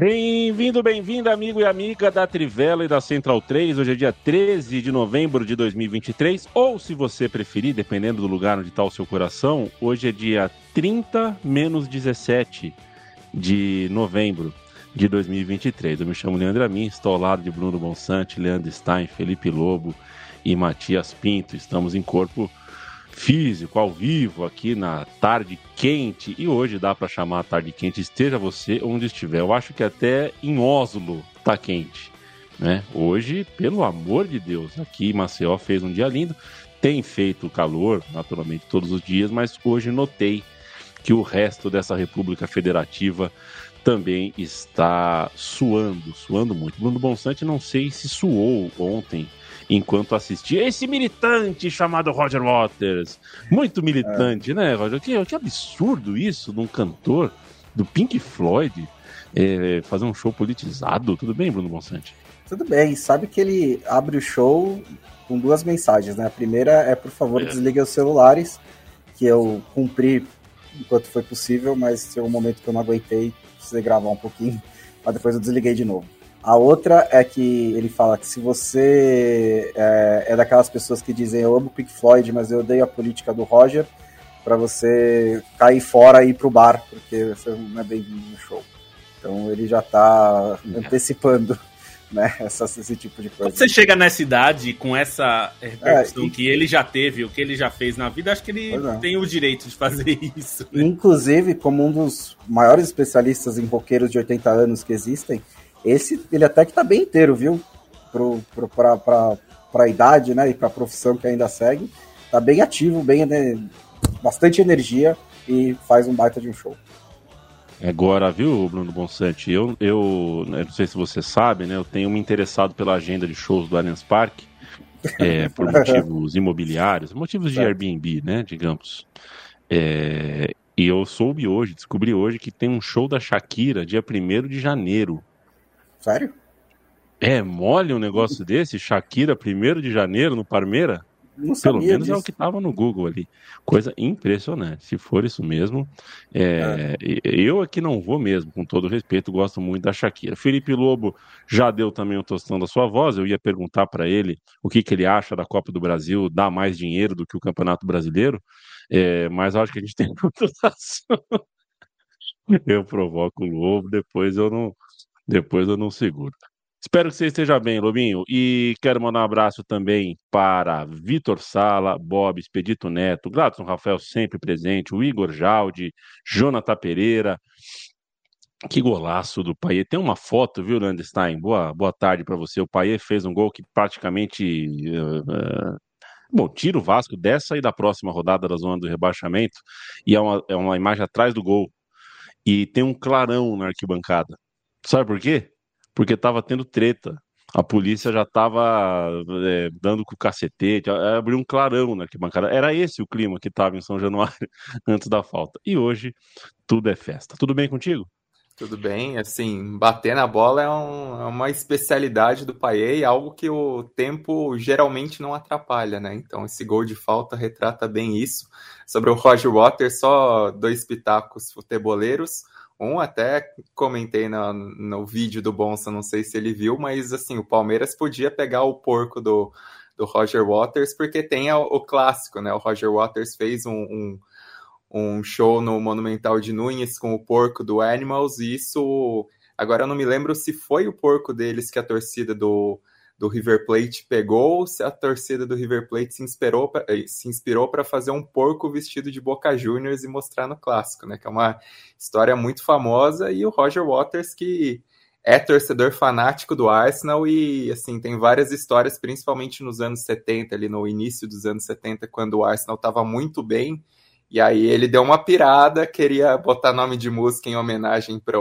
Bem-vindo, bem-vinda, amigo e amiga da Trivela e da Central 3. Hoje é dia 13 de novembro de 2023, ou se você preferir, dependendo do lugar onde está o seu coração, hoje é dia 30 menos 17 de novembro de 2023. Eu me chamo Leandro Amin, estou ao lado de Bruno Bonsante, Leandro Stein, Felipe Lobo e Matias Pinto. Estamos em corpo físico, ao vivo, aqui na tarde quente. E hoje dá para chamar a tarde quente, esteja você onde estiver. Eu acho que até em Oslo tá quente. Né? Hoje, pelo amor de Deus, aqui Maceió fez um dia lindo. Tem feito calor, naturalmente, todos os dias, mas hoje notei que o resto dessa República Federativa também está suando, suando muito. Bruno Bonsante, não sei se suou ontem enquanto assistia esse militante chamado Roger Waters. Muito militante, é. né, Roger? Que, que absurdo isso de um cantor do Pink Floyd é, fazer um show politizado. Tudo bem, Bruno Bonsante? Tudo bem. Sabe que ele abre o show com duas mensagens, né? A primeira é, por favor, é. desligue os celulares, que eu cumpri enquanto foi possível, mas chegou um momento que eu não aguentei, precisei gravar um pouquinho, mas depois eu desliguei de novo. A outra é que ele fala que se você é, é daquelas pessoas que dizem eu amo Pink Floyd, mas eu odeio a política do Roger, para você cair fora e ir pro bar, porque você não é bem-vindo no show. Então ele já tá antecipando né, essa, esse tipo de coisa. Quando você chega nessa idade com essa repercussão é, e... que ele já teve, o que ele já fez na vida, acho que ele é. tem o direito de fazer isso. Né? Inclusive, como um dos maiores especialistas em roqueiros de 80 anos que existem, esse, ele até que tá bem inteiro, viu? Pro, pro, pra, pra, pra idade, né? E pra profissão que ainda segue. Tá bem ativo, bem, né, bastante energia e faz um baita de um show. Agora, viu, Bruno Bonsante? Eu, eu, eu não sei se você sabe, né? Eu tenho me interessado pela agenda de shows do Allianz Parque. É, por motivos imobiliários, motivos de Airbnb, né, digamos. É, e eu soube hoje, descobri hoje que tem um show da Shakira dia 1 de janeiro. Sério? É mole um negócio desse? Shakira, 1 de janeiro, no Parmeira? Não Pelo menos disso. é o que estava no Google ali. Coisa impressionante. Se for isso mesmo, é, é. eu aqui não vou mesmo, com todo respeito, gosto muito da Shakira. Felipe Lobo já deu também o tostão da sua voz. Eu ia perguntar para ele o que, que ele acha da Copa do Brasil dar mais dinheiro do que o Campeonato Brasileiro, é, mas acho que a gente tem outro assunto. Eu provoco o Lobo, depois eu não, depois eu não seguro. Espero que você esteja bem, Lobinho. E quero mandar um abraço também para Vitor Sala, Bob, Expedito Neto, Gladson Rafael sempre presente, o Igor Jaldi, Jonathan Pereira. Que golaço do Paier. Tem uma foto, viu, Landstein? Boa, boa tarde para você. O Paier fez um gol que praticamente. Uh, uh, bom, tira o Vasco dessa e da próxima rodada da zona do rebaixamento. E é uma, é uma imagem atrás do gol. E tem um clarão na arquibancada. Sabe por quê? Porque tava tendo treta. A polícia já tava é, dando com o cacetete, abriu um clarão na arquibancada. Era esse o clima que tava em São Januário antes da falta. E hoje tudo é festa. Tudo bem contigo? Tudo bem, assim, bater na bola é, um, é uma especialidade do Paier, algo que o tempo geralmente não atrapalha, né? Então esse gol de falta retrata bem isso. Sobre o Roger Waters, só dois pitacos futeboleiros. Um até comentei no, no vídeo do Bonsa, não sei se ele viu, mas assim, o Palmeiras podia pegar o porco do, do Roger Waters, porque tem o, o clássico, né? O Roger Waters fez um, um, um, show no Monumental de Nunes com o porco do Animals, e isso. Agora eu não me lembro se foi o porco deles que a torcida do, do River Plate pegou, se a torcida do River Plate se inspirou eh, se inspirou para fazer um porco vestido de Boca Juniors e mostrar no clássico, né? Que é uma história muito famosa e o Roger Waters que é torcedor fanático do Arsenal e, assim, tem várias histórias, principalmente nos anos 70, ali no início dos anos 70, quando o Arsenal estava muito bem, e aí ele deu uma pirada, queria botar nome de música em homenagem para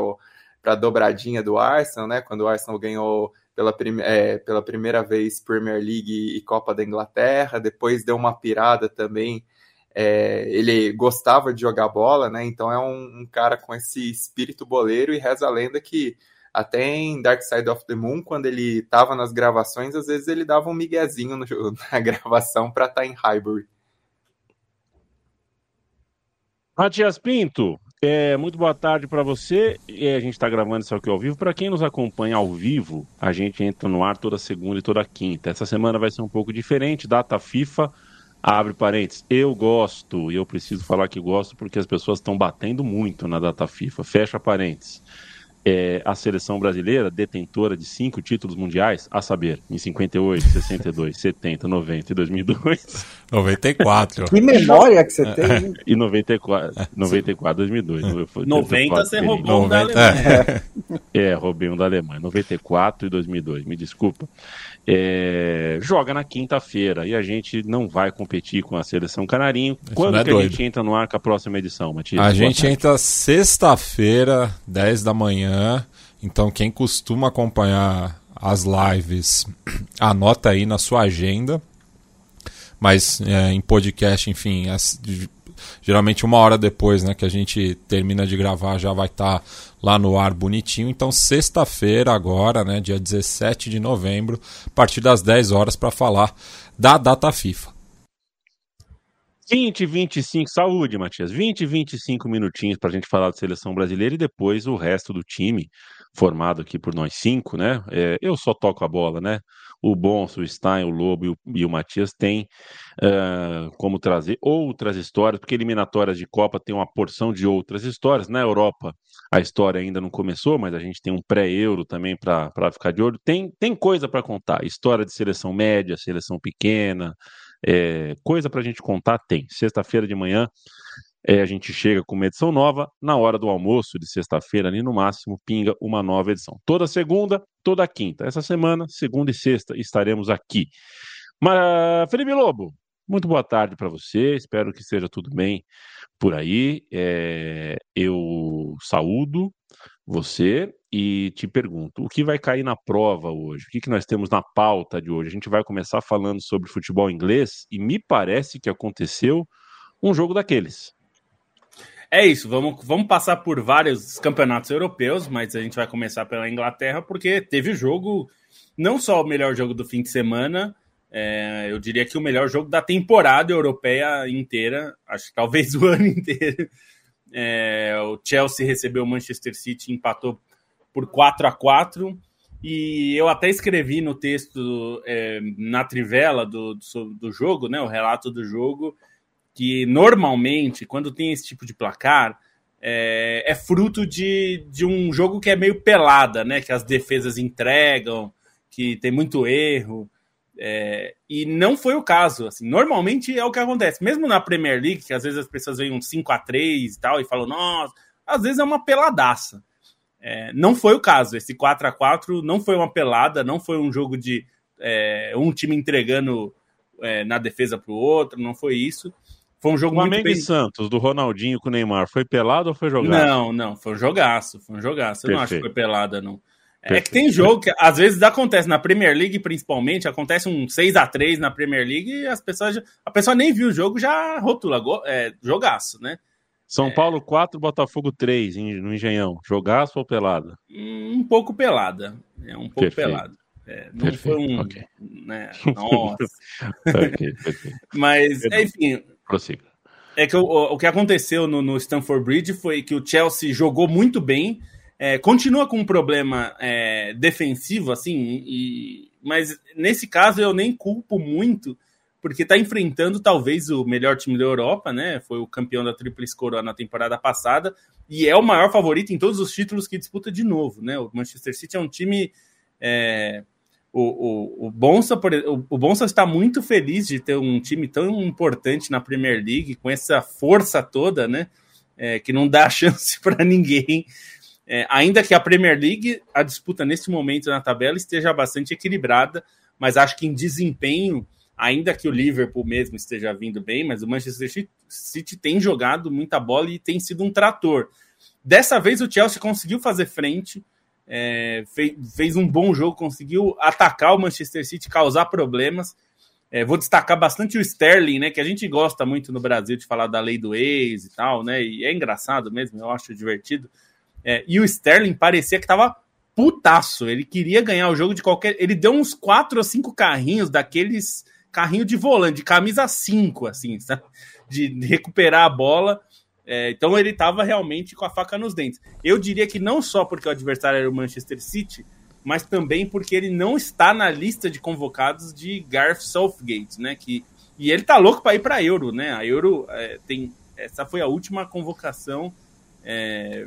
a dobradinha do Arsenal, né, quando o Arsenal ganhou pela, prim é, pela primeira vez Premier League e Copa da Inglaterra, depois deu uma pirada também, é, ele gostava de jogar bola, né, então é um, um cara com esse espírito boleiro e reza a lenda que até em Dark Side of the Moon, quando ele estava nas gravações, às vezes ele dava um miguezinho no, na gravação para estar tá em Highbury. Matias Pinto, é, muito boa tarde para você. É, a gente está gravando isso aqui ao vivo. Para quem nos acompanha ao vivo, a gente entra no ar toda segunda e toda quinta. Essa semana vai ser um pouco diferente. Data FIFA, abre parênteses. Eu gosto, e eu preciso falar que gosto porque as pessoas estão batendo muito na data FIFA. Fecha parênteses é, a seleção brasileira, detentora de cinco títulos mundiais, a saber, em 58, 62, 70, 90 e 2002. 94. Que memória que você tem. E 94, 94 2002. 90 você roubou 90, um da Alemanha. É. é, roubei um da Alemanha. 94 e 2002, me desculpa. É, joga na quinta-feira e a gente não vai competir com a seleção Canarinho. Isso Quando é que doido. a gente entra no ar com a próxima edição, Matias? A gente entra sexta-feira, 10 da manhã. Então, quem costuma acompanhar as lives, anota aí na sua agenda. Mas é, em podcast, enfim, as, geralmente uma hora depois né, que a gente termina de gravar já vai estar tá lá no ar bonitinho. Então, sexta-feira, agora, né, dia 17 de novembro, a partir das 10 horas, para falar da data FIFA. 20, 25, saúde, Matias. 20, 25 minutinhos para a gente falar da seleção brasileira e depois o resto do time, formado aqui por nós cinco, né? É, eu só toco a bola, né? O Bonso, o Stein, o Lobo e o, e o Matias têm uh, como trazer outras histórias, porque eliminatórias de Copa tem uma porção de outras histórias. Na Europa, a história ainda não começou, mas a gente tem um pré-euro também para ficar de olho. Tem, tem coisa para contar: história de seleção média, seleção pequena, é, coisa para a gente contar tem. Sexta-feira de manhã é, a gente chega com uma edição nova, na hora do almoço de sexta-feira, ali no máximo, pinga uma nova edição. Toda segunda, toda quinta. Essa semana, segunda e sexta, estaremos aqui. Mas, Felipe Lobo, muito boa tarde para você, espero que esteja tudo bem por aí. É, eu saúdo você e te pergunto: o que vai cair na prova hoje? O que, que nós temos na pauta de hoje? A gente vai começar falando sobre futebol inglês e me parece que aconteceu um jogo daqueles. É isso, vamos, vamos passar por vários campeonatos europeus, mas a gente vai começar pela Inglaterra, porque teve jogo, não só o melhor jogo do fim de semana, é, eu diria que o melhor jogo da temporada europeia inteira, acho que talvez o ano inteiro. É, o Chelsea recebeu o Manchester City, empatou por 4 a 4 e eu até escrevi no texto, é, na trivela do, do, do jogo, né, o relato do jogo, que normalmente, quando tem esse tipo de placar, é, é, fruto de, de um jogo que é meio pelada, né? Que as defesas entregam, que tem muito erro. É, e não foi o caso. Assim, normalmente é o que acontece. Mesmo na Premier League, que às vezes as pessoas veem um 5 a 3 e tal, e falam, nossa, às vezes é uma peladaça. É, não foi o caso. Esse 4 a 4 não foi uma pelada, não foi um jogo de é, um time entregando é, na defesa para o outro, não foi isso. Foi um jogo Flamengo muito bem... e Santos, do Ronaldinho com o Neymar, foi pelado ou foi jogado? Não, não, foi um jogaço, foi um jogaço. Eu não acho que foi pelada, não. É Perfeito. que tem jogo que às vezes acontece na Premier League, principalmente, acontece um 6 a 3 na Premier League e as pessoas a pessoa nem viu o jogo, já rotula, é, jogaço, né? São é... Paulo 4, Botafogo 3 no Engenhão. Jogaço ou pelada? Um pouco pelada. É um pouco Perfeito. pelada. É, não Perfeito. foi um. Okay. Né, nossa. okay, Mas, enfim, Prossiga. É que o, o que aconteceu no, no Stamford Bridge foi que o Chelsea jogou muito bem, é, continua com um problema é, defensivo, assim, e, mas nesse caso eu nem culpo muito, porque está enfrentando talvez o melhor time da Europa, né? Foi o campeão da Tríplice Coroa na temporada passada e é o maior favorito em todos os títulos que disputa de novo, né? O Manchester City é um time é, o, o, o, Bonsa, o, Bonsa está muito feliz de ter um time tão importante na Premier League, com essa força toda, né? É, que não dá chance para ninguém. É, ainda que a Premier League, a disputa neste momento na tabela esteja bastante equilibrada, mas acho que em desempenho, ainda que o Liverpool mesmo esteja vindo bem, mas o Manchester City tem jogado muita bola e tem sido um trator. Dessa vez o Chelsea conseguiu fazer frente, é, fez, fez, um bom jogo, conseguiu atacar o Manchester City, causar problemas. É, vou destacar bastante o Sterling, né? Que a gente gosta muito no Brasil de falar da lei do ex e tal, né? E é engraçado mesmo, eu acho divertido. É, e o Sterling parecia que tava putaço. Ele queria ganhar o jogo de qualquer. Ele deu uns quatro ou cinco carrinhos daqueles carrinho de volante, de camisa 5, assim, sabe? De, recuperar a bola. É, então ele estava realmente com a faca nos dentes. Eu diria que não só porque o adversário era o Manchester City, mas também porque ele não está na lista de convocados de Gareth Southgate, né? Que, e ele tá louco para ir para Euro, né? A Euro é, tem. Essa foi a última convocação. É,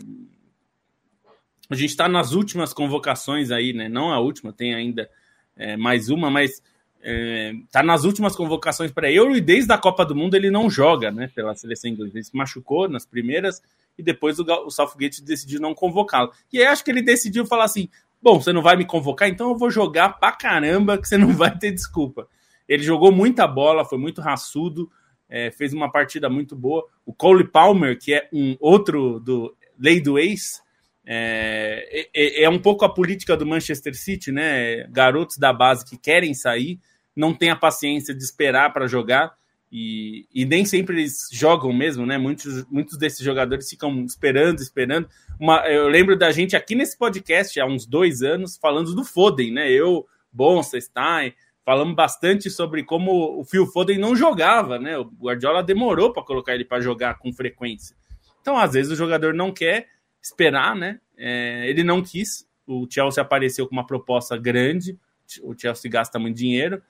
a gente está nas últimas convocações aí, né? Não a última, tem ainda é, mais uma, mas é, tá nas últimas convocações para Euro e desde a Copa do Mundo ele não joga, né? Pela seleção inglesa. Ele se machucou nas primeiras e depois o, o Southgate decidiu não convocá-lo. E aí acho que ele decidiu falar assim: bom, você não vai me convocar, então eu vou jogar pra caramba que você não vai ter desculpa. Ele jogou muita bola, foi muito raçudo, é, fez uma partida muito boa. O Cole Palmer, que é um outro do Lei do Ex, é, é, é, um pouco a política do Manchester City, né? Garotos da base que querem sair, não têm a paciência de esperar para jogar e, e, nem sempre eles jogam mesmo, né? Muitos, muitos desses jogadores ficam esperando, esperando. Uma, eu lembro da gente aqui nesse podcast há uns dois anos falando do Foden, né? Eu, Bonsa, Stein, falamos bastante sobre como o Phil Foden não jogava, né? O Guardiola demorou para colocar ele para jogar com frequência. Então, às vezes, o jogador não quer esperar, né? É, ele não quis. O Chelsea apareceu com uma proposta grande. O Chelsea gasta muito dinheiro.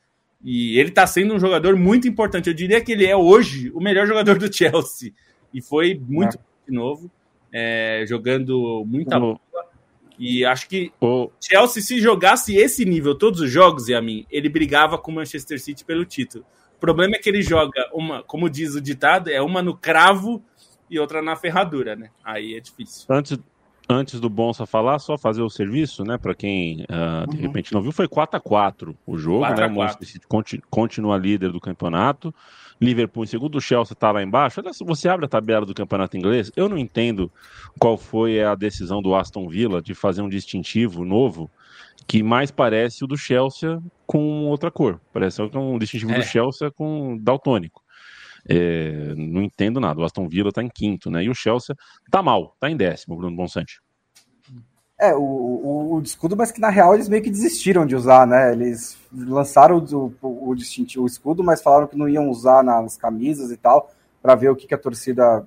E ele está sendo um jogador muito importante. Eu diria que ele é hoje o melhor jogador do Chelsea. E foi muito é. de novo, é, jogando muita bola. E acho que o Chelsea, se jogasse esse nível todos os jogos, e a mim, ele brigava com o Manchester City pelo título. O problema é que ele joga uma, como diz o ditado, é uma no cravo e outra na ferradura, né? Aí é difícil. Antes, antes do Bonsa falar, só fazer o serviço, né? Para quem uh, de uhum. repente não viu, foi 4 a 4 o jogo, 4 né? O Manchester City continua líder do campeonato. Liverpool em segundo, o Chelsea está lá embaixo. Olha, você abre a tabela do campeonato inglês, eu não entendo qual foi a decisão do Aston Villa de fazer um distintivo novo que mais parece o do Chelsea com outra cor. Parece um distintivo é. do Chelsea com daltônico. É, não entendo nada. O Aston Villa está em quinto, né? E o Chelsea está mal, está em décimo, Bruno Bonsante. É, o, o, o, escudo, mas que na real eles meio que desistiram de usar, né? Eles lançaram o, o, o distintivo, escudo, mas falaram que não iam usar nas camisas e tal, para ver o que, que a torcida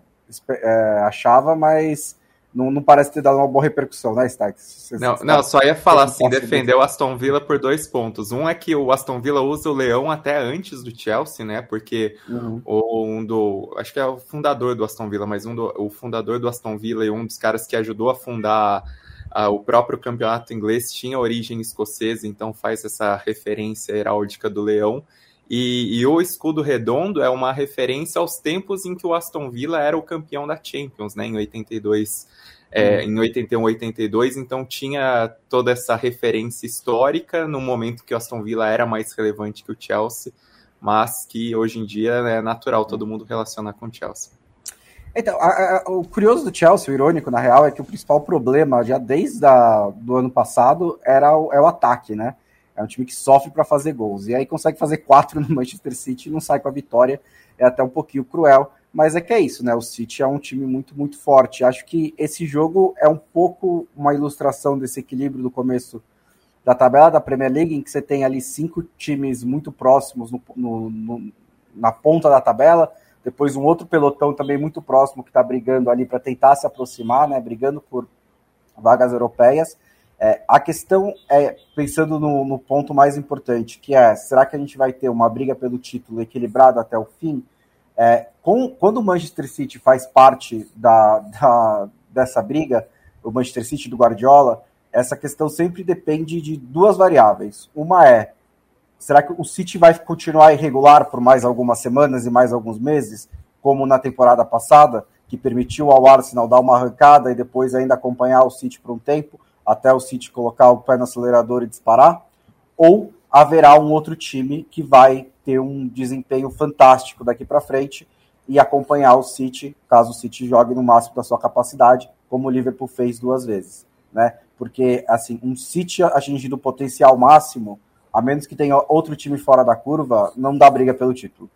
é, achava, mas não, não, parece ter dado uma boa repercussão, né, Stax? Não, não, só ia falar assim, defender o Aston Villa por dois pontos. Um é que o Aston Villa usa o Leão até antes do Chelsea, né? Porque uhum. um do. Acho que é o fundador do Aston Villa, mas um do, o fundador do Aston Villa e um dos caras que ajudou a fundar a, o próprio campeonato inglês tinha origem escocesa, então faz essa referência heráldica do Leão. E, e, o escudo redondo é uma referência aos tempos em que o Aston Villa era o campeão da Champions, né, em 82, é, uhum. em 81, 82, então tinha toda essa referência histórica no momento que o Aston Villa era mais relevante que o Chelsea, mas que hoje em dia é natural todo mundo relacionar com o Chelsea. Então, a, a, o curioso do Chelsea, o irônico, na real, é que o principal problema, já desde o do ano passado, era o, é o ataque, né? É um time que sofre para fazer gols. E aí consegue fazer quatro no Manchester City e não sai com a vitória. É até um pouquinho cruel. Mas é que é isso, né? O City é um time muito, muito forte. Acho que esse jogo é um pouco uma ilustração desse equilíbrio do começo da tabela da Premier League, em que você tem ali cinco times muito próximos no, no, no, na ponta da tabela. Depois um outro pelotão também muito próximo que está brigando ali para tentar se aproximar, né? Brigando por vagas europeias. É, a questão é, pensando no, no, ponto mais importante, que é, será que a gente vai ter uma briga pelo título equilibrada até o fim? É, com, quando o Manchester City faz parte da, da, dessa briga, o Manchester City do Guardiola, essa questão sempre depende de duas variáveis. Uma é, será que o City vai continuar irregular por mais algumas semanas e mais alguns meses, como na temporada passada? que permitiu ao Arsenal dar uma arrancada e depois ainda acompanhar o City por um tempo, até o City colocar o pé no acelerador e disparar, ou haverá um outro time que vai ter um desempenho fantástico daqui para frente e acompanhar o City, caso o City jogue no máximo da sua capacidade, como o Liverpool fez duas vezes, né? Porque assim, um City atingindo o potencial máximo, a menos que tenha outro time fora da curva, não dá briga pelo título.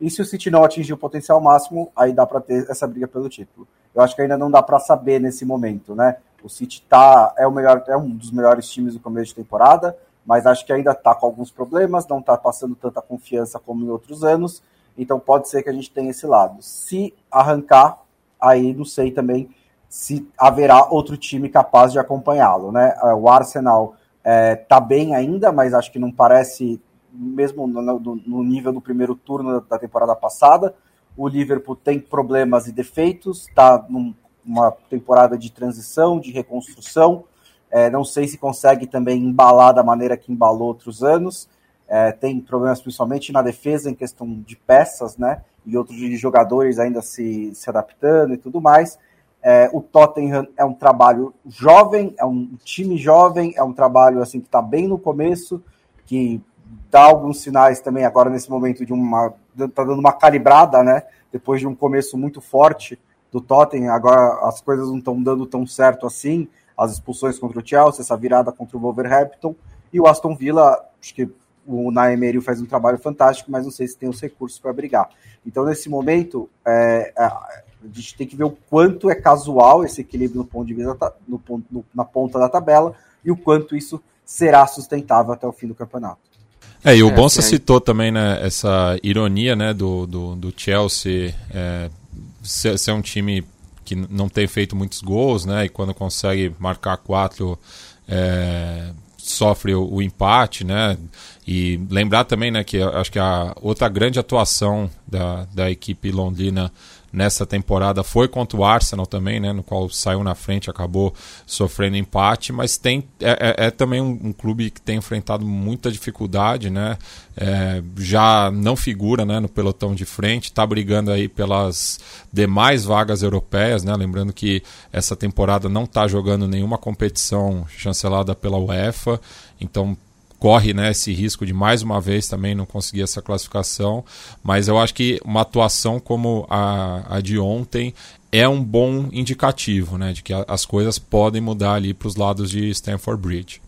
E se o City não atingir o potencial máximo, aí dá para ter essa briga pelo título. Eu acho que ainda não dá para saber nesse momento, né? O City tá, é, o melhor, é um dos melhores times do começo de temporada, mas acho que ainda está com alguns problemas, não está passando tanta confiança como em outros anos. Então pode ser que a gente tenha esse lado. Se arrancar, aí não sei também se haverá outro time capaz de acompanhá-lo, né? O Arsenal é, tá bem ainda, mas acho que não parece mesmo no, no, no nível do primeiro turno da temporada passada. O Liverpool tem problemas e defeitos, está numa temporada de transição, de reconstrução. É, não sei se consegue também embalar da maneira que embalou outros anos. É, tem problemas principalmente na defesa, em questão de peças, né? E outros de jogadores ainda se, se adaptando e tudo mais. É, o Tottenham é um trabalho jovem, é um time jovem, é um trabalho assim que está bem no começo, que dá alguns sinais também agora nesse momento de uma tá dando uma calibrada, né? Depois de um começo muito forte do Tottenham, agora as coisas não estão dando tão certo assim. As expulsões contra o Chelsea, essa virada contra o Wolverhampton e o Aston Villa, acho que o Naemery faz um trabalho fantástico, mas não sei se tem os recursos para brigar. Então, nesse momento, é, é, a gente tem que ver o quanto é casual esse equilíbrio no ponto de vista no, no, na ponta da tabela e o quanto isso será sustentável até o fim do campeonato. É, e o é, Bonsa assim, citou também né, essa ironia né, do, do, do Chelsea é, ser, ser, um time que não tem feito muitos gols, né? E quando consegue marcar quatro, é, sofre o, o, empate, né? E lembrar também né, que acho que a outra grande atuação da, da equipe londrina nessa temporada foi contra o Arsenal também, né, no qual saiu na frente, acabou sofrendo empate, mas tem é, é, é também um, um, clube que tem enfrentado muita dificuldade, né, é, já não figura né, no pelotão de frente, está brigando aí pelas demais vagas europeias, né, lembrando que essa temporada não está jogando nenhuma competição chancelada pela UEFA, então corre né, esse risco de mais uma vez também não conseguir essa classificação, mas eu acho que uma atuação como a, a de ontem é um bom indicativo né, de que a, as coisas podem mudar ali para os lados de Stanford Bridge.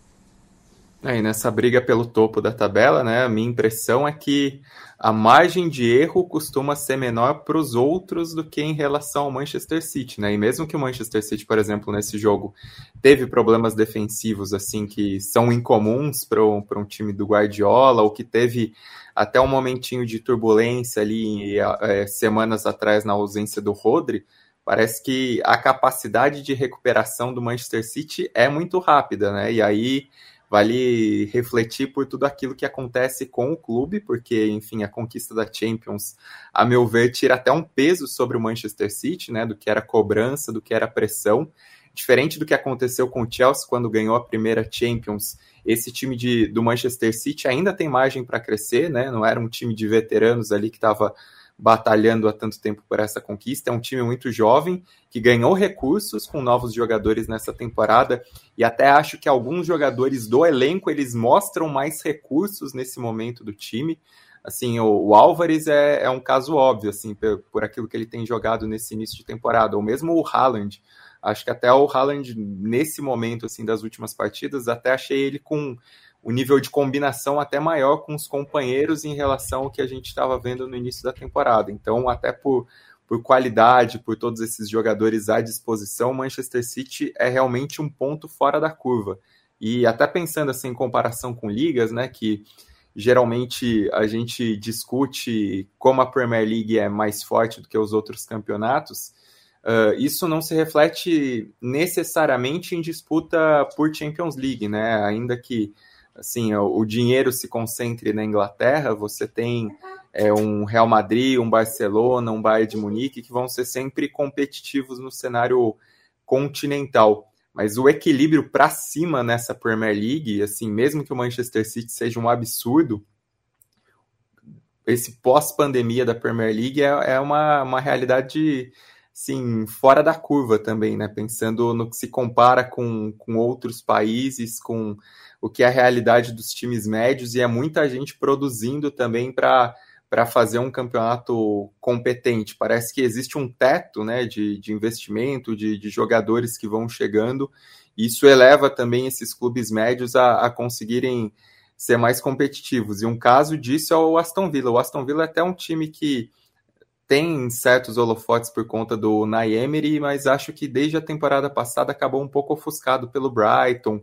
É, e nessa briga pelo topo da tabela, né, a minha impressão é que a margem de erro costuma ser menor para os outros do que em relação ao Manchester City, né? E mesmo que o Manchester City, por exemplo, nesse jogo teve problemas defensivos assim que são incomuns para um, um time do Guardiola, ou que teve até um momentinho de turbulência ali é, semanas atrás na ausência do Rodri, parece que a capacidade de recuperação do Manchester City é muito rápida, né? E aí vale refletir por tudo aquilo que acontece com o clube, porque, enfim, a conquista da Champions, a meu ver, tira até um peso sobre o Manchester City, né, do que era cobrança, do que era pressão. Diferente do que aconteceu com o Chelsea quando ganhou a primeira Champions, esse time de, do Manchester City ainda tem margem para crescer, né? Não era um time de veteranos ali que estava batalhando há tanto tempo por essa conquista. É um time muito jovem que ganhou recursos com novos jogadores nessa temporada e até acho que alguns jogadores do elenco eles mostram mais recursos nesse momento do time. Assim, o, o Álvares é, é, um caso óbvio, assim, por, por, aquilo que ele tem jogado nesse início de temporada, ou mesmo o Haaland. Acho que até o Haaland, nesse momento, assim, das últimas partidas, até achei ele com o nível de combinação até maior com os companheiros em relação ao que a gente estava vendo no início da temporada. Então, até por, por qualidade, por todos esses jogadores à disposição, Manchester City é realmente um ponto fora da curva. E até pensando assim em comparação com ligas, né, que geralmente a gente discute como a Premier League é mais forte do que os outros campeonatos, uh, isso não se reflete necessariamente em disputa por Champions League, né? Ainda que assim, o dinheiro se concentre na Inglaterra, você tem é, um Real Madrid, um Barcelona, um Bayern de Munique, que vão ser sempre competitivos no cenário continental. Mas o equilíbrio para cima nessa Premier League, assim, mesmo que o Manchester City seja um absurdo, esse pós-pandemia da Premier League é, é uma, uma realidade sim, fora da curva também, né? Pensando no que se compara com, com outros países, com o que é a realidade dos times médios, e é muita gente produzindo também para para fazer um campeonato competente. Parece que existe um teto né, de, de investimento, de, de jogadores que vão chegando, isso eleva também esses clubes médios a, a conseguirem ser mais competitivos. E um caso disso é o Aston Villa. O Aston Villa é até um time que tem certos holofotes por conta do Naemery, mas acho que desde a temporada passada acabou um pouco ofuscado pelo Brighton,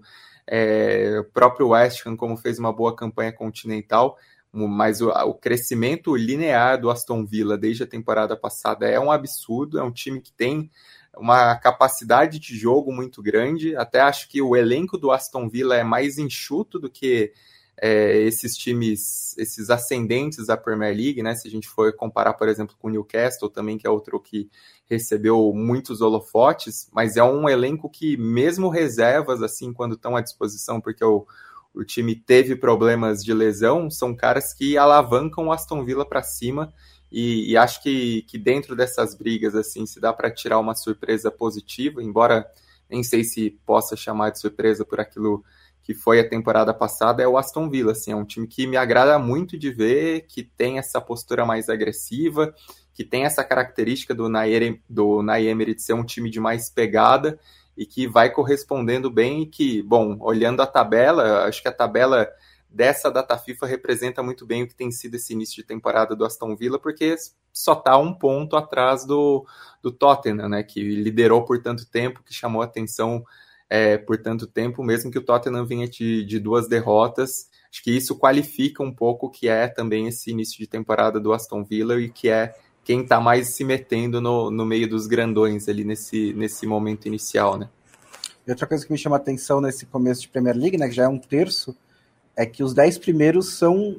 é, o próprio West Ham, como fez uma boa campanha continental, mas o, o, crescimento linear do Aston Villa desde a temporada passada é um absurdo. É um time que tem uma capacidade de jogo muito grande. Até acho que o elenco do Aston Villa é mais enxuto do que é, esses times, esses ascendentes da Premier League, né? Se a gente for comparar, por exemplo, com o Newcastle também, que é outro que recebeu muitos holofotes, mas é um elenco que, mesmo reservas, assim, quando estão à disposição, porque o o time teve problemas de lesão, são caras que alavancam o Aston Villa para cima e, e, acho que, que dentro dessas brigas assim se dá para tirar uma surpresa positiva, embora nem sei se possa chamar de surpresa por aquilo que foi a temporada passada, é o Aston Villa, assim, é um time que me agrada muito de ver, que tem essa postura mais agressiva, que tem essa característica do Nair, do Nair de ser um time de mais pegada e que vai correspondendo bem e que, bom, olhando a tabela, acho que a tabela dessa data FIFA representa muito bem o que tem sido esse início de temporada do Aston Villa, porque só está um ponto atrás do, do Tottenham, né, que liderou por tanto tempo, que chamou atenção é, por tanto tempo, mesmo que o Tottenham vinha de, de duas derrotas. Acho que isso qualifica um pouco o que é também esse início de temporada do Aston Villa e que é quem está mais se metendo no, no meio dos grandões ali nesse, nesse momento inicial, né? E outra coisa que me chama a atenção nesse começo de Premier League, né, que já é um terço, é que os 10 primeiros são,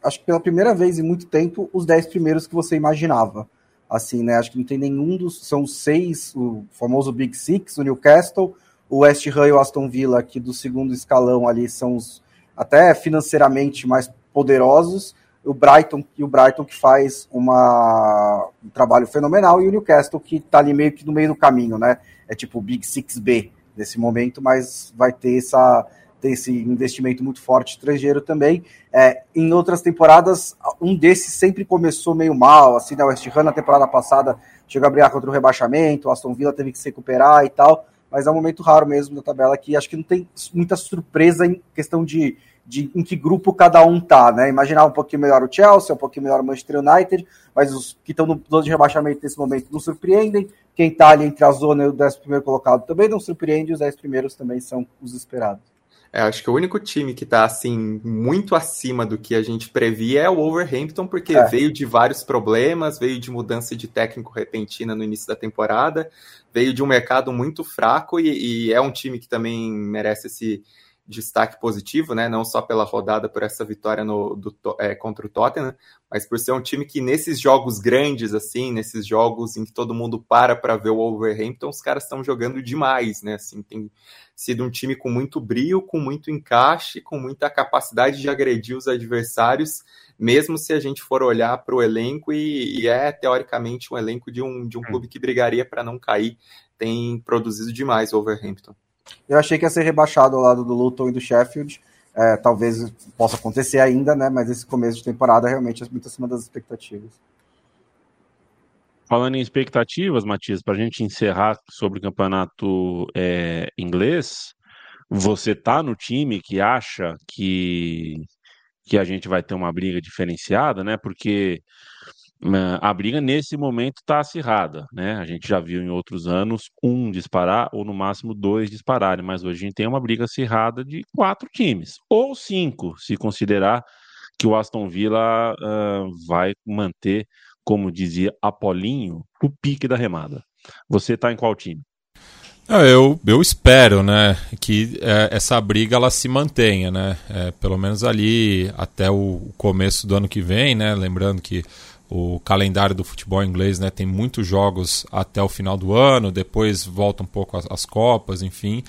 acho que pela primeira vez em muito tempo, os 10 primeiros que você imaginava. Assim, né, acho que não tem nenhum dos, são seis, o famoso Big Six, o Newcastle, o West Ham e o Aston Villa, que do segundo escalão ali são os até financeiramente mais poderosos, o Brighton e o Brighton que faz uma, um trabalho fenomenal e o Newcastle que está ali meio que no meio do caminho, né? É tipo o Big Six B nesse momento, mas vai ter essa ter esse investimento muito forte estrangeiro também. É, em outras temporadas, um desses sempre começou meio mal, assim, na West Ham na temporada passada chegou a brigar contra o rebaixamento, o Aston Villa teve que se recuperar e tal, mas é um momento raro mesmo na tabela que acho que não tem muita surpresa em questão de de em que grupo cada um tá, né? Imaginar um pouquinho melhor o Chelsea, um pouquinho melhor o Manchester United, mas os que estão no zona de rebaixamento nesse momento não surpreendem. Quem tá ali entre a zona e o 11 primeiro colocado também não surpreende, os 10 primeiros também são os esperados. É, acho que o único time que está assim muito acima do que a gente previa é o Wolverhampton, porque é. veio de vários problemas, veio de mudança de técnico repentina no início da temporada, veio de um mercado muito fraco e, e é um time que também merece esse destaque positivo, né? Não só pela rodada, por essa vitória no, do, é, contra o Tottenham, mas por ser um time que nesses jogos grandes, assim, nesses jogos em que todo mundo para para ver o Wolverhampton, os caras estão jogando demais, né? Assim, tem sido um time com muito brilho, com muito encaixe, com muita capacidade de agredir os adversários, mesmo se a gente for olhar para o elenco e, e, é teoricamente um elenco de um, de um hum. clube que brigaria para não cair, tem produzido demais o Wolverhampton. Eu achei que ia ser rebaixado ao lado do Luton e do Sheffield. É, talvez possa acontecer ainda, né? Mas esse começo de temporada realmente é muito acima das expectativas. Falando em expectativas, Matias, para a gente encerrar sobre o campeonato é, inglês, você tá no time que acha que, que a gente vai ter uma briga diferenciada, né? Porque a briga nesse momento está acirrada, né? A gente já viu em outros anos um disparar ou no máximo dois dispararem, mas hoje a gente tem uma briga acirrada de quatro times ou cinco, se considerar que o Aston Villa uh, vai manter, como dizia Apolinho, o pique da remada. Você está em qual time? Eu, eu espero, né, que é, essa briga ela se mantenha, né, é, pelo menos ali até o começo do ano que vem, né, lembrando que o calendário do futebol inglês né, tem muitos jogos até o final do ano, depois volta um pouco as, as, Copas, enfim.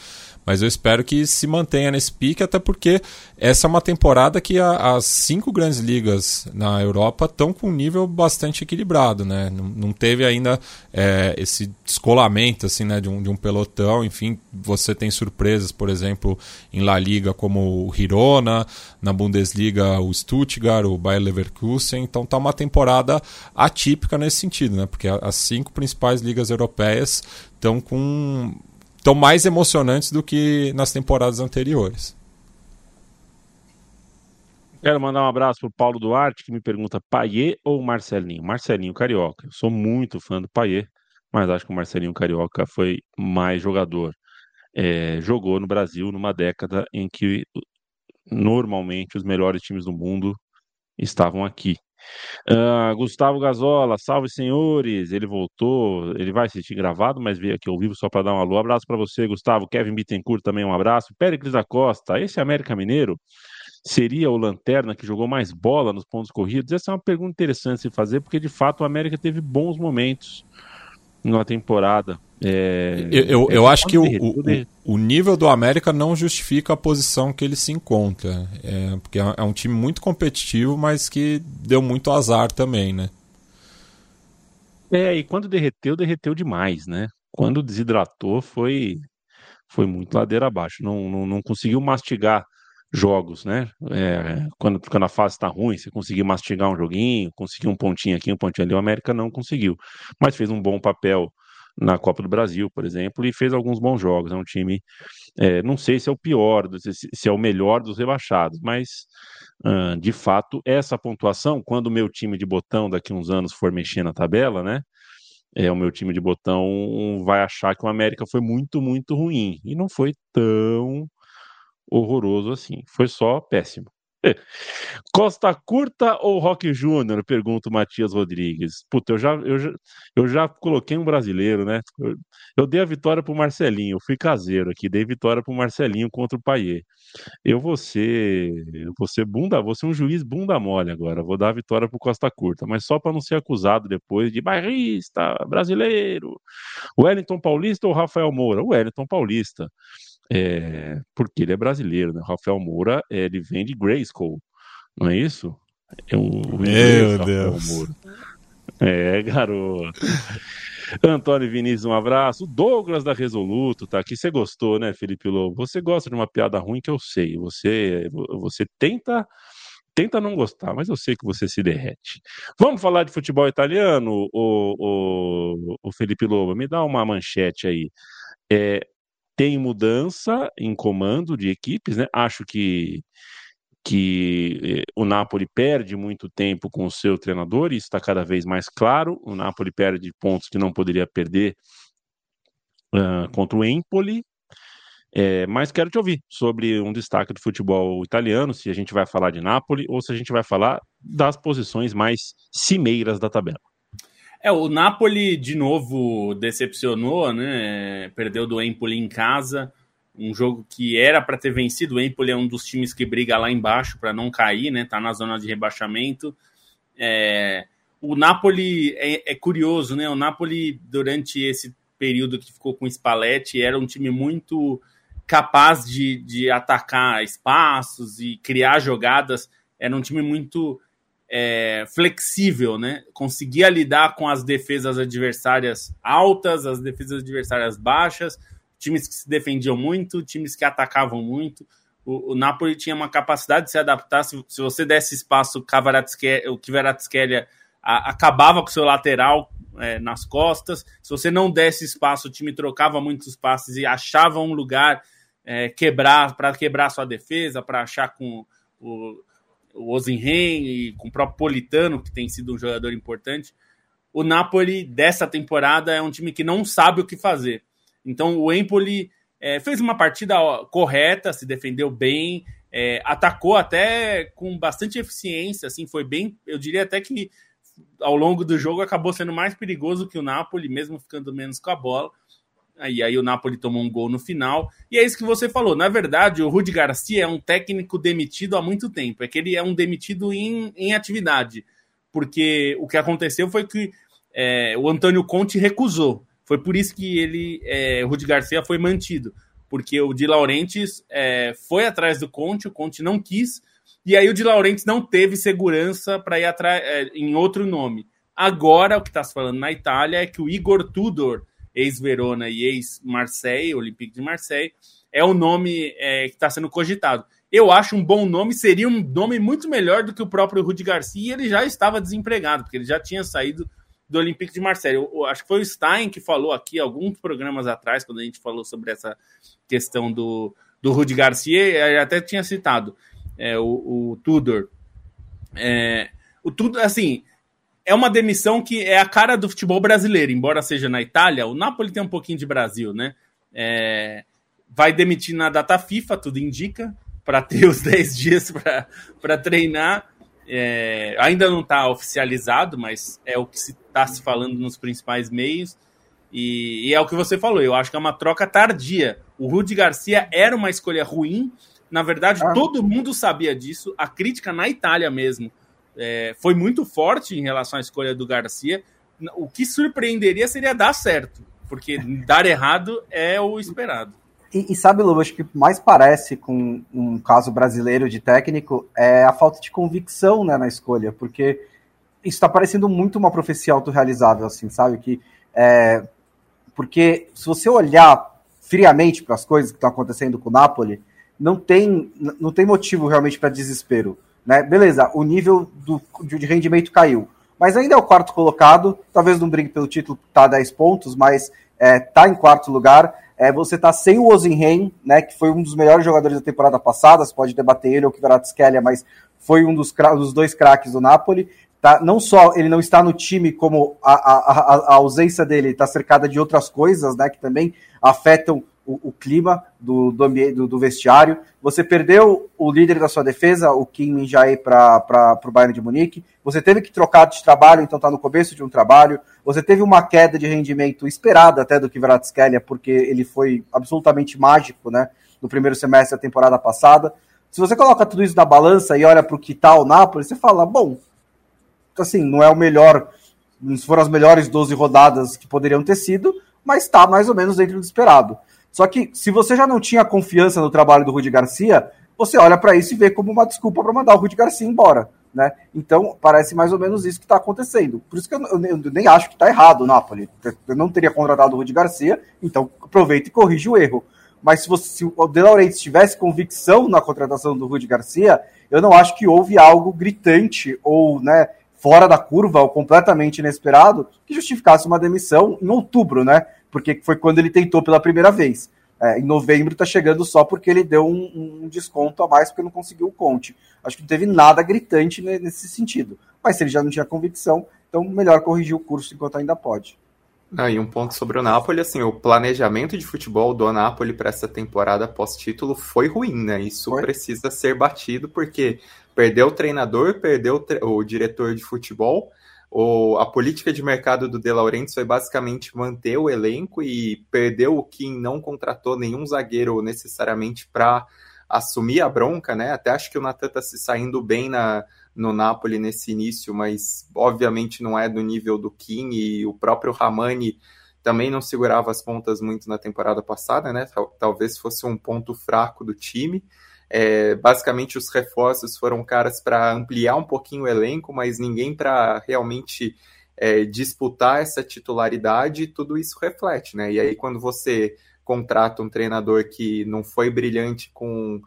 Mas eu espero que se mantenha nesse pique, até porque essa é uma temporada que a, as cinco grandes ligas na Europa estão com um nível bastante equilibrado, né? Não, não teve ainda é, esse descolamento assim, né, de, um, de um pelotão. Enfim, você tem surpresas, por exemplo, em La Liga como o Girona, na Bundesliga o Stuttgart, o Bayer Leverkusen. Então tá uma temporada atípica nesse sentido, né? Porque as cinco principais ligas europeias estão com estão mais emocionantes do que nas temporadas anteriores. Quero mandar um abraço pro Paulo Duarte, que me pergunta Paier ou Marcelinho? Marcelinho Carioca. Eu sou muito fã do Paier, mas acho que o Marcelinho Carioca foi mais jogador. É, jogou no Brasil numa década em que normalmente os melhores times do mundo estavam aqui. Uh, Gustavo Gazola, salve senhores, ele voltou, ele vai assistir gravado, mas veio aqui ao vivo só para dar um alô. Abraço para você, Gustavo. Kevin Bittencourt também um abraço. Péricles da Costa, esse América Mineiro seria o Lanterna que jogou mais bola nos pontos corridos? Essa é uma pergunta interessante de fazer, porque de fato o América teve bons momentos na temporada. É, eu, eu, eu acho que o, o, o, nível do América não justifica a posição que ele se encontra. É, porque é, é um time muito competitivo, mas que deu muito azar também, né? É, e quando derreteu, derreteu demais, né? Quando desidratou, foi, foi muito ladeira abaixo. Não, não, não conseguiu mastigar jogos, né? É, quando, quando a fase está ruim, você conseguir mastigar um joguinho, conseguir um pontinho aqui, um pontinho ali, o América não conseguiu. Mas fez um bom papel na Copa do Brasil, por exemplo, e fez alguns bons jogos. É um time, é, não sei se é o pior, se, é o melhor dos rebaixados, mas uh, de fato, essa pontuação, quando o meu time de botão daqui uns anos for mexer na tabela, né? É, o meu time de botão vai achar que o América foi muito, muito ruim. E não foi tão horroroso assim. Foi só péssimo. Costa Curta ou Rock Júnior? Pergunta o Matias Rodrigues. Puta, eu já, eu já, eu já coloquei um brasileiro, né? Eu, eu dei a vitória pro Marcelinho, eu fui caseiro aqui, dei vitória pro Marcelinho contra o Paier. Eu vou ser, eu vou ser bunda, vou ser um juiz bunda mole agora, vou dar a vitória pro Costa Curta, mas só para não ser acusado depois de bairrista, brasileiro. Wellington Paulista ou Rafael Moura? O Wellington Paulista. É, porque ele é brasileiro, né? Rafael Moura, é, ele vem de Grayskull, não é isso? É um, Meu Deus. É, garoto. Antônio Vinícius, um abraço. Douglas da Resoluto tá aqui. Você gostou, né, Felipe Lobo? Você gosta de uma piada ruim que eu sei. Você, você tenta tenta não gostar, mas eu sei que você se derrete. Vamos falar de futebol italiano, o, o, o Felipe Lobo? Me dá uma manchete aí. É, tem mudança em comando de equipes, né? Acho que que eh, o Napoli perde muito tempo com o seu treinador, isso está cada vez mais claro. O Napoli perde pontos que não poderia perder uh, contra o Empoli. É, mas quero te ouvir sobre um destaque do futebol italiano, se a gente vai falar de Napoli ou se a gente vai falar das posições mais cimeiras da tabela. É, o Napoli de novo decepcionou, né? Perdeu do Empoli em casa, um jogo que era para ter vencido. O Empoli é um dos times que briga lá embaixo para não cair, né? Tá na zona de rebaixamento. É... O Napoli é, é, curioso, né? O Napoli durante esse período que ficou com o Spalletti era um time muito capaz de, de atacar espaços e criar jogadas. Era um time muito é, flexível, né? Conseguia lidar com as defesas adversárias altas, as defesas adversárias baixas, times que se defendiam muito, times que atacavam muito. O, o Napoli tinha uma capacidade de se adaptar. Se, se você desse espaço, o Kvaratskhelia acabava com o seu lateral é, nas costas. Se você não desse espaço, o time trocava muitos passes e achava um lugar é, quebrar para quebrar sua defesa, para achar com o, o Ozenhen e com o próprio Politano, que tem sido um jogador importante, o Napoli dessa temporada é um time que não sabe o que fazer. Então o Empoli é, fez uma partida correta, se defendeu bem, é, atacou até com bastante eficiência, assim, foi bem, eu diria até que ao longo do jogo acabou sendo mais perigoso que o Napoli, mesmo ficando menos com a bola. E aí o Napoli tomou um gol no final. E é isso que você falou. Na verdade, o Rudi Garcia é um técnico demitido há muito tempo. É que ele é um demitido em, em atividade. Porque o que aconteceu foi que é, o Antônio Conte recusou. Foi por isso que ele, é, Rudi Garcia foi mantido. porque o Di Laurentiis é, foi atrás do Conte, o Conte não quis, e aí o Di Laurentiis não teve segurança para ir atrás é, em outro nome. Agora, o que está se falando na Itália é que o Igor Tudor, ex-Verona e ex-Marseille, Olympique de Marseille, é o nome é, que está sendo cogitado. Eu acho um bom nome, seria um nome muito melhor do que o próprio Rudi Garcia, e ele já estava desempregado, porque ele já tinha saído do Olympique de Marseille. Eu, eu, acho que foi o Stein que falou aqui alguns programas atrás, quando a gente falou sobre essa questão do, do Rudi Garcia, ele até tinha citado é, o, o Tudor. É, o Tudor, assim, é uma demissão que é a cara do futebol brasileiro, embora seja na Itália, o Napoli tem um pouquinho de Brasil, né? É, vai demitir na data FIFA, tudo indica, para ter os 10 dias para treinar. É, ainda não está oficializado, mas é o que se está se falando nos principais meios. E, e, é o que você falou, eu acho que é uma troca tardia. O Rudi Garcia era uma escolha ruim, na verdade, ah. todo mundo sabia disso. A crítica na Itália mesmo é, foi muito forte em relação à escolha do Garcia. O que surpreenderia seria dar certo, porque dar errado é o esperado. E, e sabe, Lu, acho que mais parece com um caso brasileiro de técnico é a falta de convicção né, na escolha, porque isso está parecendo muito uma profecia autorrealizável, assim, sabe? Que, é, porque se você olhar friamente para as coisas que estão acontecendo com o Napoli, não tem, não tem motivo realmente para desespero. Né? Beleza, o nível do, de rendimento caiu. Mas ainda é o quarto colocado, talvez não brigue pelo título, tá 10 pontos, mas é, tá em quarto lugar. É, você tá sem o Ozenhen, né, que foi um dos melhores jogadores da temporada passada, você pode debater ele ou que Kvaratskhelia, mas foi um dos, dos dois craques do Napoli. Tá, não só ele não está no time, como a, a, a, a ausência dele está cercada de outras coisas, né, que também afetam o, o clima do, do, ambiente, do, do, vestiário. Você perdeu o líder da sua defesa, o Kim Min-jae, para o Bayern de Munique. Você teve que trocar de trabalho, então está no começo de um trabalho. Você teve uma queda de rendimento esperada até do Kvaratskhelia, porque ele foi absolutamente mágico né, no primeiro semestre da temporada passada. Se você coloca tudo isso na balança e olha para o que está o Napoli, você fala, bom, assim, não é o melhor, foram as melhores 12 rodadas que poderiam ter sido, mas está mais ou menos dentro do esperado. Só que se você já não tinha confiança no trabalho do Rudi Garcia, você olha para isso e vê como uma desculpa para mandar o Rudi Garcia embora. Né? Então, parece mais ou menos isso que está acontecendo. Por isso que eu, eu, eu nem acho que está errado o Napoli. Eu não teria contratado o Rudi Garcia, então aproveita e corrige o erro. Mas se, você, se o De Laurentiis tivesse convicção na contratação do Rudi Garcia, eu não acho que houve algo gritante ou né, fora da curva ou completamente inesperado que justificasse uma demissão em outubro, né? Porque foi quando ele tentou pela primeira vez. É, em novembro está chegando só porque ele deu um, um, desconto a mais porque não conseguiu o Conte. Acho que não teve nada gritante nesse sentido. Mas se ele já não tinha convicção, então melhor corrigir o curso enquanto ainda pode. Ah, e um ponto sobre o Napoli, assim, o planejamento de futebol do Napoli para essa temporada pós-título foi ruim, né? Isso foi? precisa ser batido porque perdeu o treinador, perdeu o, tre o diretor de futebol, o, a política de mercado do De Laurentiis foi basicamente manter o elenco e perdeu o Kim, não contratou nenhum zagueiro necessariamente para assumir a bronca, né? Até acho que o Natan está se saindo bem na, no Napoli nesse início, mas obviamente não é do nível do Kim e o próprio Ramani também não segurava as pontas muito na temporada passada, né? Talvez fosse um ponto fraco do time. É, basicamente, os reforços foram caras para ampliar um pouquinho o elenco, mas ninguém para realmente é, disputar essa titularidade. Tudo isso reflete, né? E aí, quando você contrata um treinador que não foi brilhante com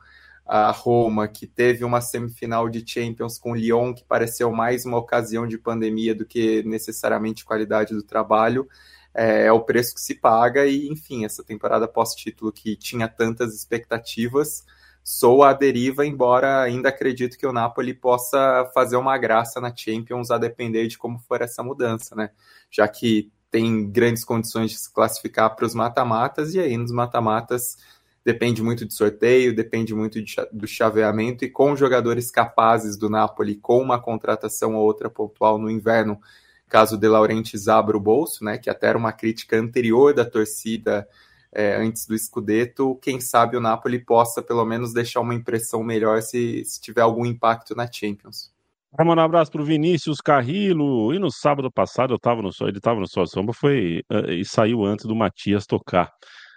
a Roma, que teve uma semifinal de Champions com Lyon, que pareceu mais uma ocasião de pandemia do que necessariamente qualidade do trabalho, é, é o preço que se paga. E, enfim, essa temporada pós-título que tinha tantas expectativas sou à deriva, embora ainda acredito que o Napoli possa fazer uma graça na Champions, a depender de como for essa mudança, né? Já que tem grandes condições de se classificar para os mata-matas, e aí nos mata-matas depende muito de sorteio, depende muito de, do chaveamento, e com jogadores capazes do Napoli, com uma contratação ou outra pontual no inverno, caso De Laurentiis abra o bolso, né? Que até era uma crítica anterior da torcida é, antes do Scudetto, quem sabe o Napoli possa pelo menos deixar uma impressão melhor se, se tiver algum impacto na Champions. Vamos mandar um abraço para o Vinícius Carrilo. E no sábado passado eu estava no ele estava no Sol Samba foi, uh, e saiu antes do Matias tocar.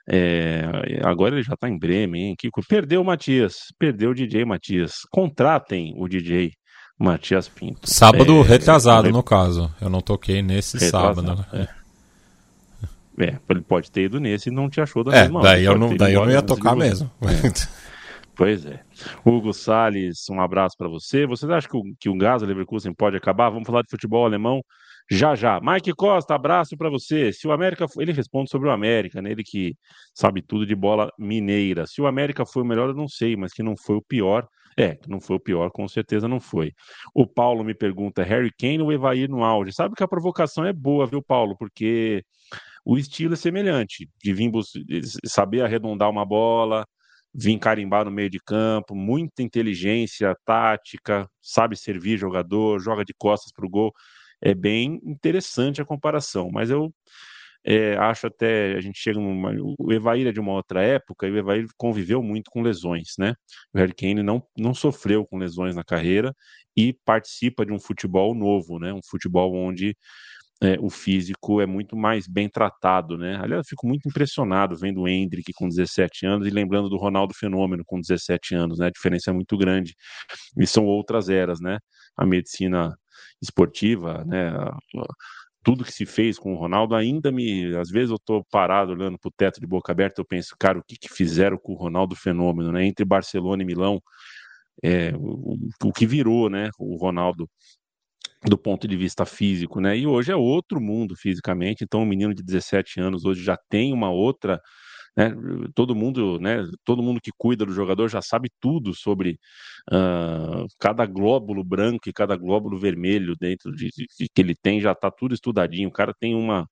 É, agora ele já está em Bremen, hein? Kiko, perdeu o Matias, perdeu o DJ Matias. Contratem o DJ Matias Pinto. Sábado é, retrasado, é, no caso. Eu não toquei nesse retrasado, sábado. Né? É. ele pode ter ido nesse e não te achou da é, mesma daí eu não, daí eu não ia tocar mesmo. É. Pois é. Hugo Salles, um abraço para você. Vocês acham que o, que o Gaza Leverkusen pode acabar? Vamos falar de futebol alemão já já. Mike Costa, abraço para você. Se o América, ele responde sobre o América, né? Ele que sabe tudo de bola mineira. Se o América foi o melhor, eu não sei, mas que não foi o pior. É, que não foi o pior, com certeza não foi. O Paulo me pergunta: Harry Kane ou Evair no auge? Sabe que a provocação é boa, viu, Paulo? Porque o estilo é semelhante, de vir saber arredondar uma bola, vir carimbar no meio de campo, muita inteligência tática, sabe servir jogador, joga de costas para o gol. É bem interessante a comparação, mas eu é, acho até a gente chega numa. O Evair é de uma outra época e o Evair conviveu muito com lesões, né? O Harry Kane não, não sofreu com lesões na carreira e participa de um futebol novo, né? Um futebol onde é, o físico é muito mais bem tratado, né? Aliás, eu fico muito impressionado vendo o Hendrick com 17 anos e lembrando do Ronaldo Fenômeno com 17 anos, né? A diferença é muito grande. E são outras eras, né? A medicina esportiva, né? Tudo que se fez com o Ronaldo ainda me. Às vezes eu tô parado olhando pro teto de boca aberta, eu penso, cara, o que, que fizeram com o Ronaldo Fenômeno, né? Entre Barcelona e Milão, é, o, o que virou, né? O Ronaldo do ponto de vista físico, né? E hoje é outro mundo fisicamente, então um menino de 17 anos hoje já tem uma outra, né? Todo mundo, né? Todo mundo que cuida do jogador já sabe tudo sobre uh, cada glóbulo branco e cada glóbulo vermelho dentro de, de, de que ele tem, já está tudo estudadinho. O cara tem uma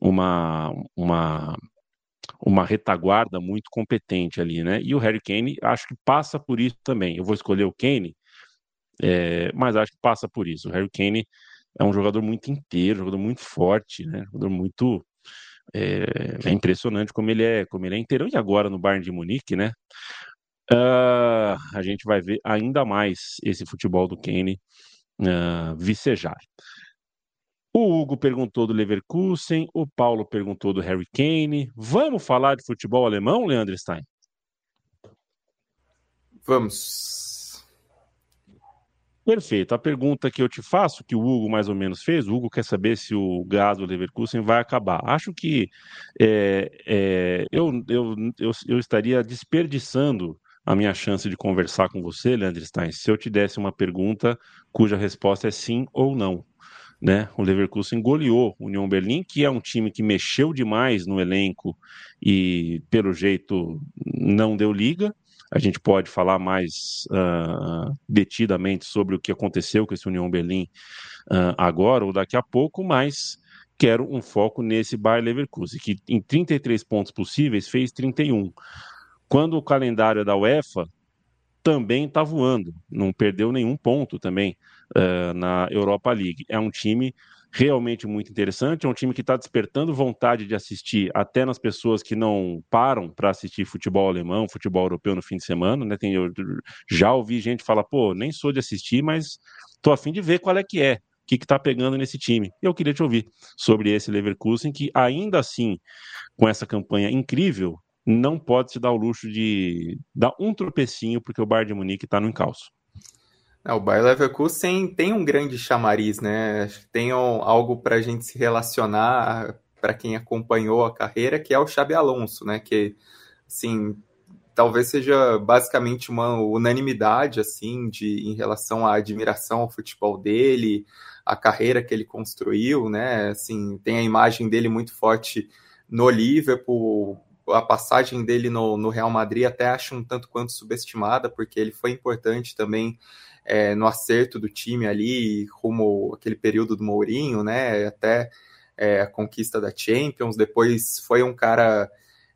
uma uma uma retaguarda muito competente ali, né? E o Harry Kane acho que passa por isso também. Eu vou escolher o Kane é, mas acho que passa por isso. O Harry Kane é um jogador muito inteiro, jogador muito forte, né? Jogador muito é, é, impressionante como ele é, como ele é inteiro. E agora no Bayern de Munique, né? Uh, a gente vai ver ainda mais esse futebol do Kane uh, vicejar. O Hugo perguntou do Leverkusen, o Paulo perguntou do Harry Kane. Vamos falar de futebol alemão, Leandro Stein? Vamos. Perfeito. A pergunta que eu te faço, que o Hugo mais ou menos fez, o Hugo quer saber se o gás do Leverkusen vai acabar. Acho que é, é, eu, eu, eu, eu, estaria desperdiçando a minha chance de conversar com você, Leandro Stein, se eu te desse uma pergunta cuja resposta é sim ou não. Né? O Leverkusen goleou o União Berlim, que é um time que mexeu demais no elenco e, pelo jeito, não deu liga a gente pode falar mais uh, detidamente sobre o que aconteceu com esse União Berlim uh, agora ou daqui a pouco, mas quero um foco nesse Bayer Leverkusen, que em 33 pontos possíveis fez 31. Quando o calendário da UEFA também está voando, não perdeu nenhum ponto também uh, na Europa League. É um time realmente muito interessante. É um time que está despertando vontade de assistir até nas pessoas que não param para assistir futebol alemão, futebol europeu no fim de semana. Né? Tem, eu já ouvi gente falar, pô, nem sou de assistir, mas tô afim de ver qual é que é, o que está pegando nesse time. Eu queria te ouvir sobre esse Leverkusen, que ainda assim, com essa campanha incrível, não pode se dar o luxo de dar um tropecinho, porque o Bayern de Munique está no encalço. É, o Bayer Leverkusen tem um grande chamariz, né? Tem algo para a gente se relacionar para quem acompanhou a carreira, que é o Xabi Alonso, né? Que, assim, talvez seja basicamente uma unanimidade, assim, de, em relação à admiração ao futebol dele, a carreira que ele construiu, né? Assim, tem a imagem dele muito forte no Liverpool, a passagem dele no, no Real Madrid até acho um tanto quanto subestimada, porque ele foi importante também é, no acerto do time ali, rumo aquele período do Mourinho, né? Até é, a conquista da Champions. Depois foi um cara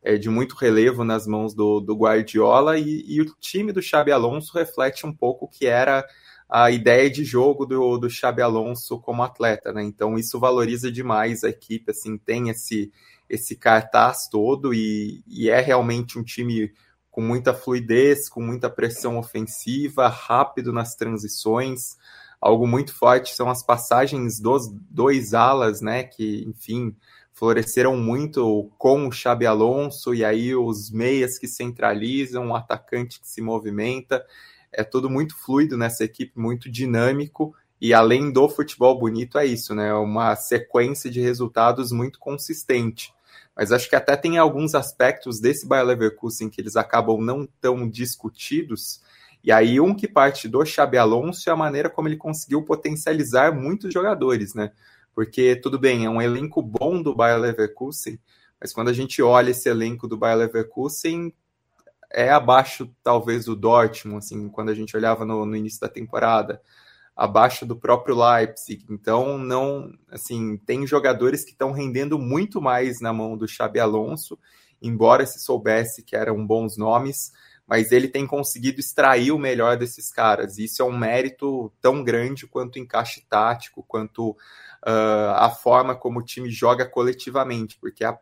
é, de muito relevo nas mãos do, do Guardiola e, e, o time do Xabi Alonso reflete um pouco o que era a ideia de jogo do, do Xabi Alonso como atleta, né? Então isso valoriza demais a equipe, assim, tem esse, esse cartaz todo e, e é realmente um time com muita fluidez, com muita pressão ofensiva, rápido nas transições. Algo muito forte são as passagens dos dois alas, né? Que, enfim, floresceram muito com o Xabi Alonso, e aí os meias que centralizam, o atacante que se movimenta, é tudo muito fluido nessa equipe, muito dinâmico, e além do futebol bonito, é isso, né? Uma sequência de resultados muito consistente. Mas acho que até tem alguns aspectos desse Bayer Leverkusen que eles acabam não tão discutidos. E aí, um que parte do Xabi Alonso é a maneira como ele conseguiu potencializar muitos jogadores, né? Porque, tudo bem, é um elenco bom do Bayer Leverkusen, mas quando a gente olha esse elenco do Bayer Leverkusen, é abaixo, talvez, do Dortmund, assim, quando a gente olhava no, no início da temporada abaixo do próprio Leipzig. Então, não, assim, tem jogadores que estão rendendo muito mais na mão do Xabi Alonso, embora se soubesse que eram bons nomes, mas ele tem conseguido extrair o melhor desses caras. Isso é um mérito tão grande quanto o encaixe tático, quanto uh, a forma como o time joga coletivamente, porque a,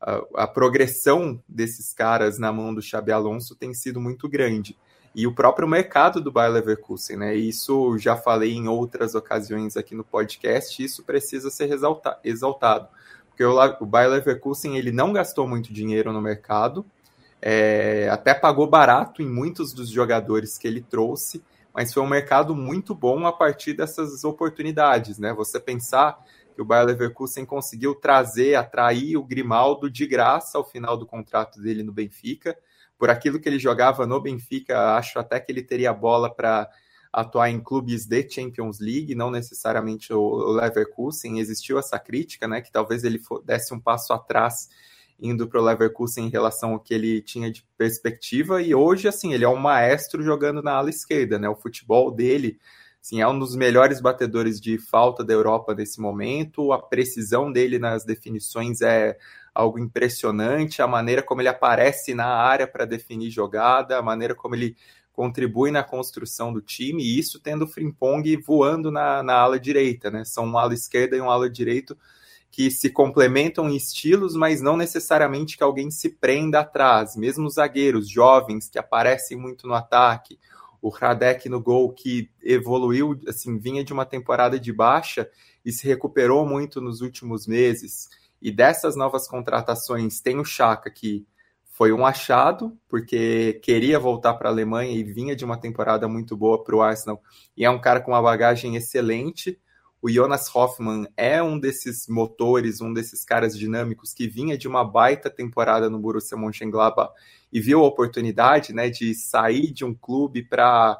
a, a progressão desses caras na mão do Xabi Alonso tem sido muito grande e o próprio mercado do Bayer Leverkusen, né? Isso já falei em outras ocasiões aqui no podcast, isso precisa ser exaltado, porque o, o Bayer Leverkusen ele não gastou muito dinheiro no mercado, é, até pagou barato em muitos dos jogadores que ele trouxe, mas foi um mercado muito bom a partir dessas oportunidades, né? Você pensar que o Bayer Leverkusen conseguiu trazer, atrair o Grimaldo de graça ao final do contrato dele no Benfica por aquilo que ele jogava no Benfica, acho até que ele teria bola para atuar em clubes de Champions League, não necessariamente o Leverkusen. Existiu essa crítica, né, que talvez ele desse um passo atrás indo para o Leverkusen em relação ao que ele tinha de perspectiva. E hoje, assim, ele é um maestro jogando na ala esquerda, né? O futebol dele, assim, é um dos melhores batedores de falta da Europa nesse momento. A precisão dele nas definições é algo impressionante, a maneira como ele aparece na área para definir jogada, a maneira como ele contribui na construção do time, e isso tendo o Frimpong voando na, na ala direita, né? São um ala esquerda e um ala direito que se complementam em estilos, mas não necessariamente que alguém se prenda atrás. Mesmo os zagueiros jovens que aparecem muito no ataque, o Radek no gol que evoluiu, assim, vinha de uma temporada de baixa e se recuperou muito nos últimos meses. E dessas novas contratações, tem o Chaka, que foi um achado, porque queria voltar para a Alemanha e vinha de uma temporada muito boa para o Arsenal. E é um cara com uma bagagem excelente. O Jonas Hoffmann é um desses motores, um desses caras dinâmicos que vinha de uma baita temporada no Borussia Mönchengladbach e viu a oportunidade né, de sair de um clube para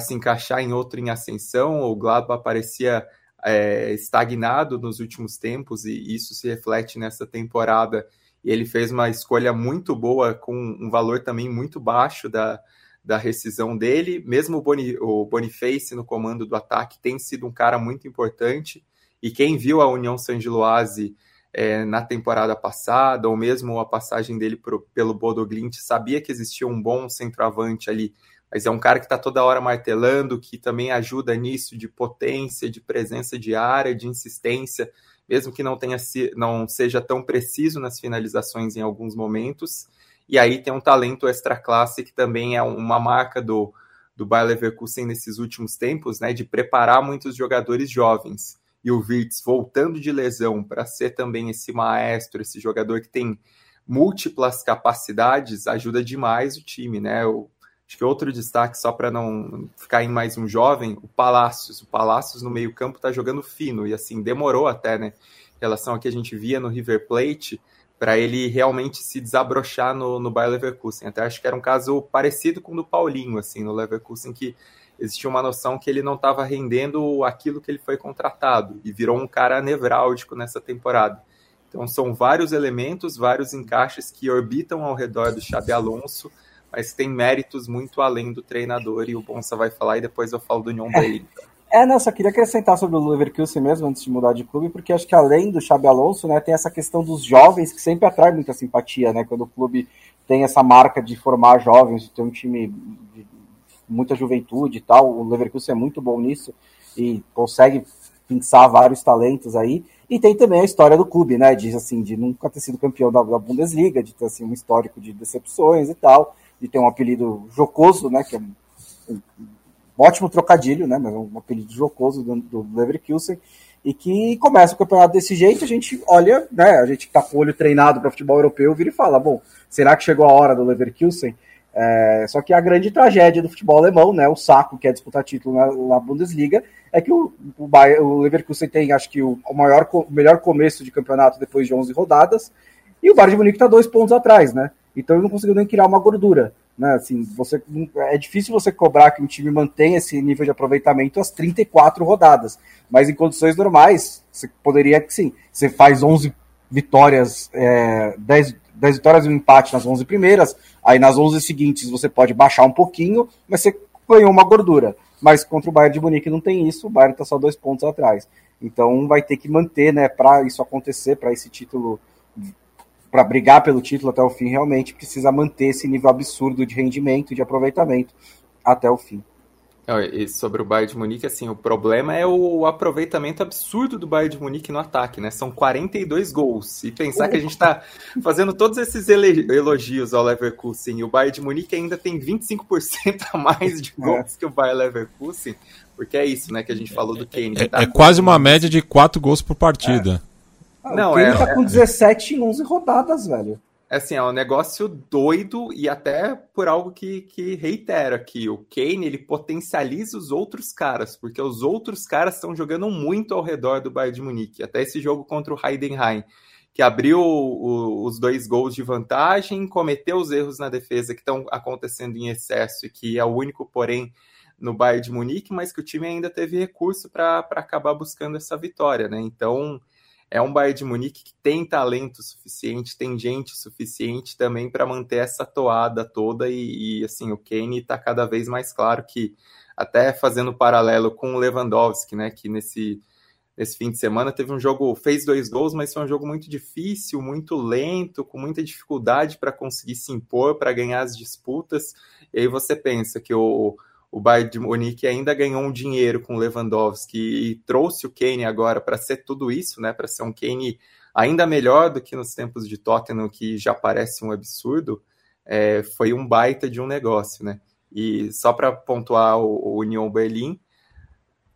se encaixar em outro em ascensão. O Gladbach parecia é, estagnado nos últimos tempos e isso se reflete nessa temporada. E ele fez uma escolha muito boa, com um valor também muito baixo da, da rescisão dele. Mesmo o, Boni, o Boniface no comando do ataque tem sido um cara muito importante. E quem viu a União San Giloase é, na temporada passada, ou mesmo a passagem dele pro, pelo Bodo Glint, sabia que existia um bom centroavante ali mas é um cara que está toda hora martelando, que também ajuda nisso de potência, de presença de área, de insistência, mesmo que não tenha não seja tão preciso nas finalizações em alguns momentos. E aí tem um talento extra classe que também é uma marca do do Bayer Leverkusen nesses últimos tempos, né, de preparar muitos jogadores jovens. E o Wirtz voltando de lesão para ser também esse maestro, esse jogador que tem múltiplas capacidades, ajuda demais o time, né? Acho que outro destaque, só para não ficar em mais um jovem, o Palácios. O Palácios no meio-campo está jogando fino e assim demorou até, né? Em relação ao que a gente via no River Plate, para ele realmente se desabrochar no, no Bayer Leverkusen. Até acho que era um caso parecido com o do Paulinho, assim, no Leverkusen, que existia uma noção que ele não estava rendendo aquilo que ele foi contratado e virou um cara nevrálgico nessa temporada. Então são vários elementos, vários encaixes que orbitam ao redor do Xabi Alonso mas tem méritos muito além do treinador, e o Bonsa vai falar, e depois eu falo do Union. Berlin. É, não, só queria acrescentar sobre o Leverkusen mesmo, antes de mudar de clube, porque acho que além do Xabi Alonso, né, tem essa questão dos jovens, que sempre atrai muita simpatia, né, quando o clube tem essa marca de formar jovens, de ter um time de muita juventude e tal, o Leverkusen é muito bom nisso, e consegue pensar vários talentos aí, e tem também a história do clube, né, de, assim, de nunca ter sido campeão da, da Bundesliga, de ter, assim, um histórico de decepções e tal, de ter um apelido jocoso, né, que é um, um ótimo trocadilho, né, mas é um apelido jocoso do, do Leverkusen. e que começa o campeonato desse jeito, a gente olha, né, a gente tá com o olho treinado para futebol europeu, vira e fala, bom, será que chegou a hora do Leverkusen? É, só que a grande tragédia do futebol alemão, né, o saco que é disputar título na, na Bundesliga, é que o, o, Bayern, o, Leverkusen tem, acho que, o, o maior, o melhor começo de campeonato depois de 11 rodadas, e o Bayern de Munique está dois pontos atrás, né? Então ele não conseguiu nem criar uma gordura. Né? Assim, você, é difícil você cobrar que um time mantenha esse nível de aproveitamento às 34 rodadas. Mas em condições normais, você poderia que sim. Você faz 11 vitórias, é, 10, 10 vitórias e um empate nas 11 primeiras, aí nas 11 seguintes você pode baixar um pouquinho, mas você ganhou uma gordura. Mas contra o Bayern de Munique não tem isso, o Bayern está só dois pontos atrás. Então vai ter que manter, né, para isso acontecer, para esse título para brigar pelo título até o fim, realmente precisa manter esse nível absurdo de rendimento, de aproveitamento até o fim. E sobre o Bayern de Munique, assim, o problema é o aproveitamento absurdo do Bayern de Munique no ataque, né? São 42 gols. E pensar que a gente está fazendo todos esses elogios ao Leverkusen e o Bayern de Munique ainda tem 25% a mais de gols é. que o Bayern Leverkusen, porque é isso, né, que a gente falou do Kane. É, tá é quase uma média de 4 gols por partida. É. Ah, não, o Kane é, tá com 17 em 11 rodadas, velho. É assim, é um negócio doido e até por algo que, que reitera aqui. O Kane, ele potencializa os outros caras, porque os outros caras estão jogando muito ao redor do Bayern de Munique. Até esse jogo contra o Heidenheim, que abriu o, os dois gols de vantagem, cometeu os erros na defesa que estão acontecendo em excesso e que é o único, porém, no Bayern de Munique, mas que o time ainda teve recurso para acabar buscando essa vitória, né? Então é um Bayern de Munique que tem talento suficiente, tem gente suficiente também para manter essa toada toda e, e assim, o Kane está cada vez mais claro que até fazendo paralelo com o Lewandowski, né, que nesse nesse fim de semana teve um jogo, fez dois gols, mas foi um jogo muito difícil, muito lento, com muita dificuldade para conseguir se impor, para ganhar as disputas. E aí você pensa que o o Bayern de Munique ainda ganhou um dinheiro com Lewandowski e trouxe o Kane agora para ser tudo isso, né? Para ser um Kane ainda melhor do que nos tempos de Tottenham, que já parece um absurdo, é, foi um baita de um negócio, né? E só para pontuar o, o Union Berlim,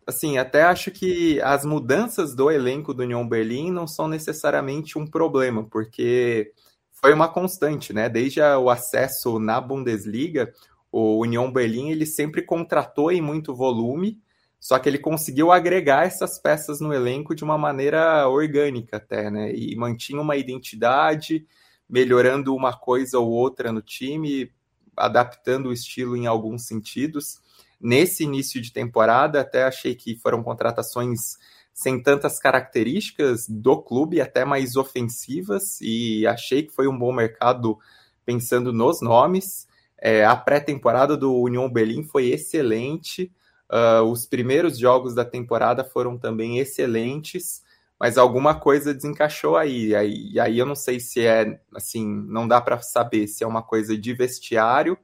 assim, até acho que as mudanças do elenco do Union Berlim não são necessariamente um problema, porque foi uma constante, né? Desde o acesso na Bundesliga, o União Berlim ele sempre contratou em muito volume, só que ele conseguiu agregar essas peças no elenco de uma maneira orgânica até, né? E mantinha uma identidade, melhorando uma coisa ou outra no time, adaptando o estilo em alguns sentidos. Nesse início de temporada, até achei que foram contratações sem tantas características do clube, até mais ofensivas, e achei que foi um bom mercado pensando nos nomes. É, a pré-temporada do Union Berlim foi excelente. Uh, os primeiros jogos da temporada foram também excelentes, mas alguma coisa desencaixou aí. E aí, e aí eu não sei se é assim, não dá para saber se é uma coisa de vestiário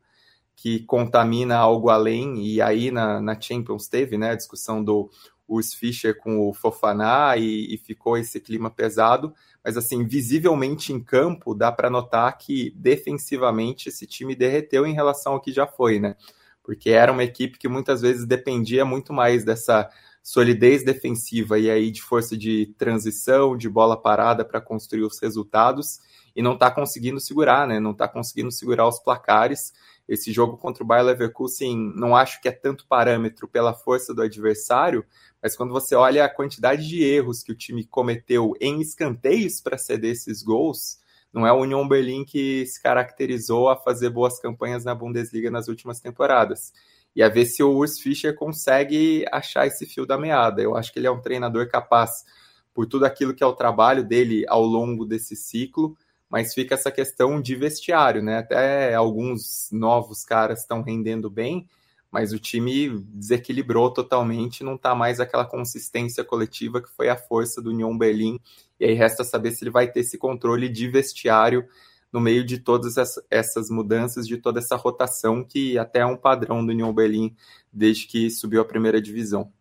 que contamina algo além. E aí na, na Champions teve né, a discussão do Urs Fischer com o Fofaná e, e ficou esse clima pesado mas assim, visivelmente em campo, dá para notar que defensivamente esse time derreteu em relação ao que já foi, né? Porque era uma equipe que muitas vezes dependia muito mais dessa solidez defensiva e aí de força de transição, de bola parada para construir os resultados e não está conseguindo segurar, né? Não está conseguindo segurar os placares. Esse jogo contra o Bayer Leverkusen não acho que é tanto parâmetro pela força do adversário, mas quando você olha a quantidade de erros que o time cometeu em escanteios para ceder esses gols, não é o Union Berlin que se caracterizou a fazer boas campanhas na Bundesliga nas últimas temporadas. E a ver se o Urs Fischer consegue achar esse fio da meada. Eu acho que ele é um treinador capaz, por tudo aquilo que é o trabalho dele ao longo desse ciclo, mas fica essa questão de vestiário, né? Até alguns novos caras estão rendendo bem, mas o time desequilibrou totalmente, não está mais aquela consistência coletiva que foi a força do Union Berlim, e aí resta saber se ele vai ter esse controle de vestiário no meio de todas essas mudanças, de toda essa rotação, que até é um padrão do Union Berlim desde que subiu a primeira divisão.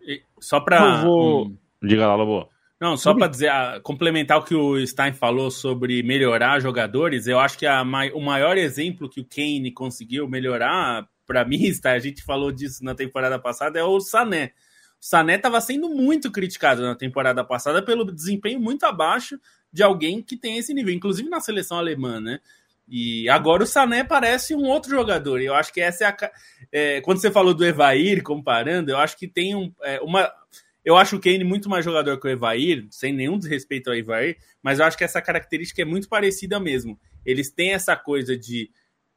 E só para... Vou... Hum. Diga lá, Lobo. Não, só para dizer, complementar o que o Stein falou sobre melhorar jogadores, eu acho que a, o maior exemplo que o Kane conseguiu melhorar para mim, a gente falou disso na temporada passada, é o Sané. Sané estava sendo muito criticado na temporada passada pelo desempenho muito abaixo de alguém que tem esse nível, inclusive na seleção alemã, né? E agora o Sané parece um outro jogador. Eu acho que essa é a. É, quando você falou do Evair, comparando, eu acho que tem um, é, uma. Eu acho o Kane muito mais jogador que o Evair, sem nenhum desrespeito ao Evair, mas eu acho que essa característica é muito parecida mesmo. Eles têm essa coisa de.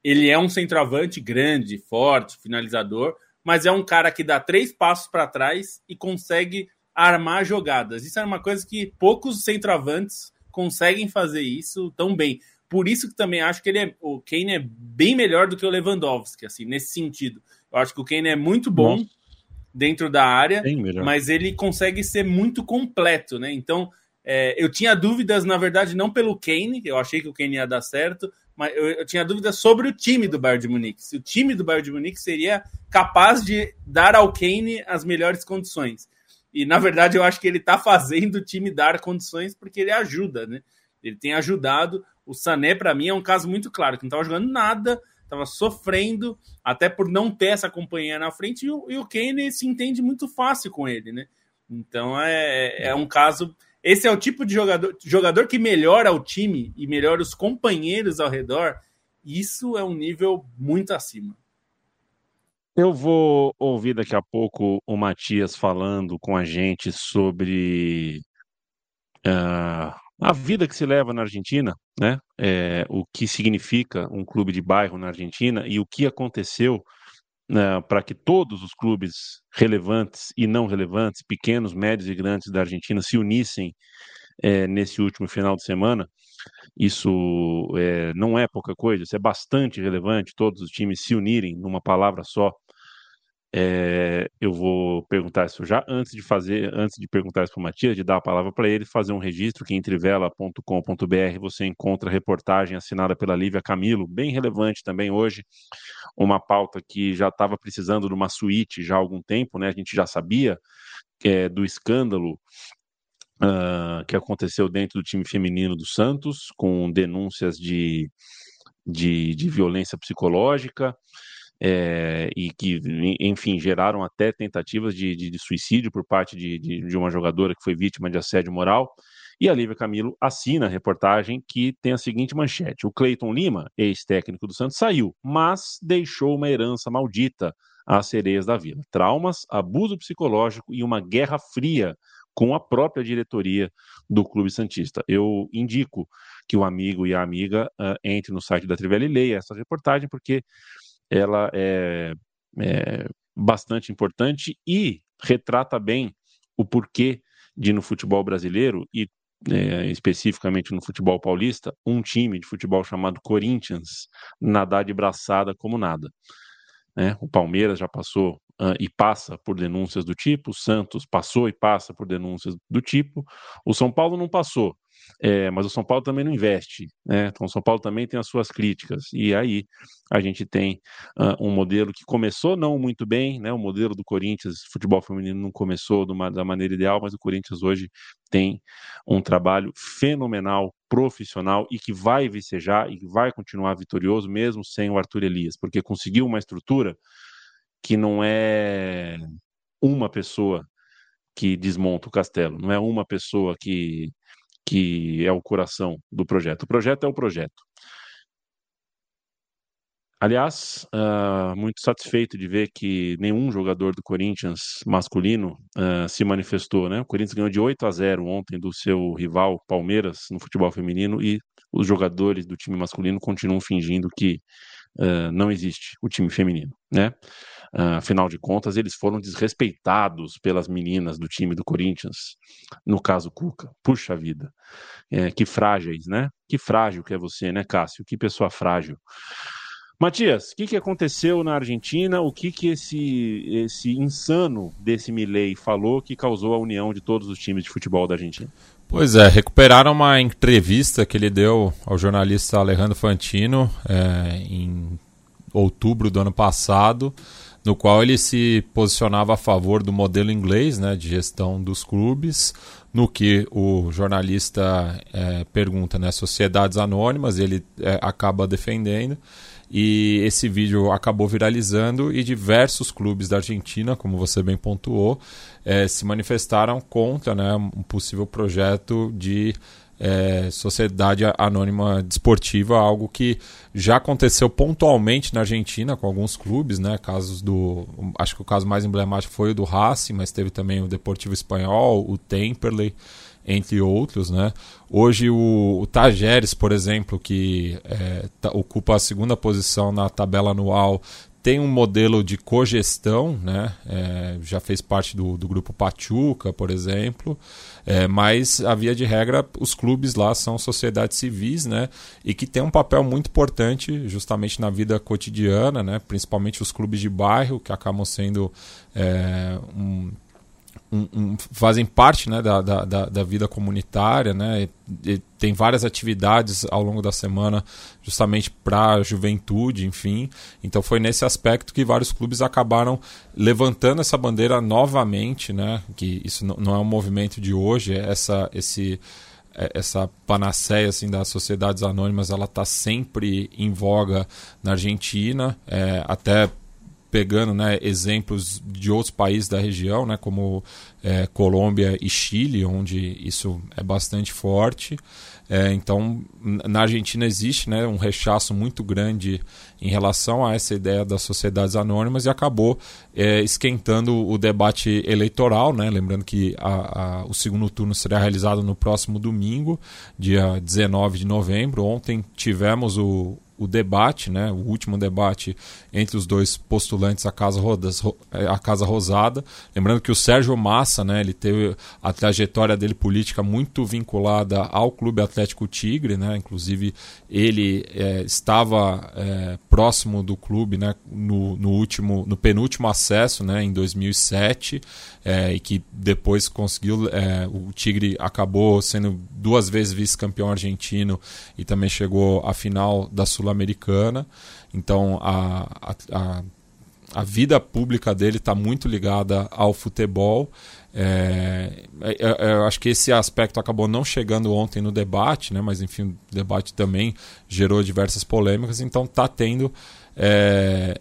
Ele é um centroavante grande, forte, finalizador, mas é um cara que dá três passos para trás e consegue armar jogadas. Isso é uma coisa que poucos centroavantes conseguem fazer isso tão bem. Por isso que também acho que ele é, o Kane é bem melhor do que o Lewandowski, assim, nesse sentido. Eu acho que o Kane é muito bom Nossa. Dentro da área, mas ele consegue ser muito completo, né? Então, é, eu tinha dúvidas, na verdade, não pelo Kane, eu achei que o Kane ia dar certo, mas eu, eu tinha dúvidas sobre o time do Bayern de Munique. Se o time do Bayern de Munique seria capaz de dar ao Kane as melhores condições. E, na verdade, eu acho que ele está fazendo o time dar condições porque ele ajuda, né? Ele tem ajudado. O Sané, para mim, é um caso muito claro, que não estava jogando nada, estava sofrendo, até por não ter essa companhia na frente, e o, e o Kane se entende muito fácil com ele, né? Então é, é um caso. Esse é o tipo de jogador, jogador que melhora o time e melhora os companheiros ao redor. Isso é um nível muito acima. Eu vou ouvir daqui a pouco o Matias falando com a gente sobre uh, a vida que se leva na Argentina, né? É, o que significa um clube de bairro na Argentina e o que aconteceu né, para que todos os clubes relevantes e não relevantes, pequenos, médios e grandes da Argentina se unissem é, nesse último final de semana. Isso é, não é pouca coisa, isso é bastante relevante, todos os times se unirem numa palavra só é, eu vou perguntar isso já antes de fazer, antes de perguntar isso para o Matias, de dar a palavra para ele, fazer um registro que em trivela.com.br você encontra reportagem assinada pela Lívia Camilo, bem relevante também hoje, uma pauta que já estava precisando de uma suíte já há algum tempo, né? A gente já sabia é, do escândalo uh, que aconteceu dentro do time feminino do Santos, com denúncias de, de, de violência psicológica é, e que, enfim, geraram até tentativas de, de, de suicídio por parte de, de, uma jogadora que foi vítima de assédio moral. E a Lívia Camilo assina a reportagem que tem a seguinte manchete: O Cleiton Lima, ex-técnico do Santos, saiu, mas deixou uma herança maldita às sereias da vila. Traumas, abuso psicológico e uma guerra fria com a própria diretoria do Clube Santista. Eu indico que o amigo e a amiga uh, entre no site da Trivela e leia essa reportagem, porque ela é, é bastante importante e retrata bem o porquê de no futebol brasileiro e é, especificamente no futebol paulista, um time de futebol chamado Corinthians nadar de braçada como nada. Né? O Palmeiras já passou uh, e passa por denúncias do tipo, o Santos passou e passa por denúncias do tipo, o São Paulo não passou, é, mas o São Paulo também não investe, né? Então o São Paulo também tem as suas críticas. E aí a gente tem uh, um modelo que começou não muito bem, né? O modelo do Corinthians, futebol feminino não começou da maneira ideal, mas o Corinthians hoje tem um trabalho fenomenal, profissional e que vai vicejar e vai continuar vitorioso mesmo sem o Arthur Elias, porque conseguiu uma estrutura que não é uma pessoa que desmonta o castelo, não é uma pessoa que que é o coração do projeto. O projeto é o projeto. Aliás, uh, muito satisfeito de ver que nenhum jogador do Corinthians masculino uh, se manifestou. Né? O Corinthians ganhou de 8 a 0 ontem do seu rival Palmeiras no futebol feminino e os jogadores do time masculino continuam fingindo que uh, não existe o time feminino. Né? Uh, afinal de contas, eles foram desrespeitados pelas meninas do time do Corinthians, no caso Cuca. Puxa vida, é, que frágeis, né? Que frágil que é você, né, Cássio? Que pessoa frágil. Matias, o que, que aconteceu na Argentina? O que, que esse, esse insano desse Milley falou que causou a união de todos os times de futebol da Argentina? Pois é, recuperaram uma entrevista que ele deu ao jornalista Alejandro Fantino é, em outubro do ano passado, no qual ele se posicionava a favor do modelo inglês né, de gestão dos clubes, no que o jornalista é, pergunta, né, sociedades anônimas, ele é, acaba defendendo, e esse vídeo acabou viralizando e diversos clubes da Argentina, como você bem pontuou, é, se manifestaram contra né, um possível projeto de é, sociedade anônima desportiva, algo que já aconteceu pontualmente na Argentina com alguns clubes, né? Casos do, acho que o caso mais emblemático foi o do Racing, mas teve também o Deportivo Espanhol, o Temperley, entre outros, né? Hoje o, o Tajeres, por exemplo, que é, tá, ocupa a segunda posição na tabela anual, tem um modelo de cogestão, né? É, já fez parte do, do grupo Pachuca, por exemplo, é, mas a via de regra os clubes lá são sociedades civis, né? E que tem um papel muito importante justamente na vida cotidiana, né? Principalmente os clubes de bairro que acabam sendo é, um um, fazem parte né, da, da, da, vida comunitária, né? E, e tem várias atividades ao longo da semana justamente para a juventude, enfim. Então foi nesse aspecto que vários clubes acabaram levantando essa bandeira novamente, né? Que isso não é um movimento de hoje, é essa esse é, essa panaceia assim das sociedades anônimas ela está sempre em voga na Argentina é, até pegando né, exemplos de outros países da região, né, como é, Colômbia e Chile, onde isso é bastante forte. É, então, na Argentina existe né, um rechaço muito grande em relação a essa ideia das sociedades anônimas e acabou é, esquentando o debate eleitoral. Né? Lembrando que a, a, o segundo turno será realizado no próximo domingo, dia 19 de novembro. Ontem tivemos o, o debate, né, o último debate entre os dois postulantes à Casa, Rodas, à Casa Rosada. Lembrando que o Sérgio Massa, né, ele teve a trajetória dele política muito vinculada ao Clube Atlético Tigre, né, inclusive ele é, estava é, próximo do clube né, no, no, último, no penúltimo acesso né, em 2007 é, e que depois conseguiu, é, o Tigre acabou sendo duas vezes vice-campeão argentino e também chegou à final da Sul-Americana. Então a, a, a, a, vida pública dele está muito ligada ao futebol. É, é, é, eu acho que esse aspecto acabou não chegando ontem no debate, né? mas enfim, o debate também gerou diversas polêmicas, então está tendo é,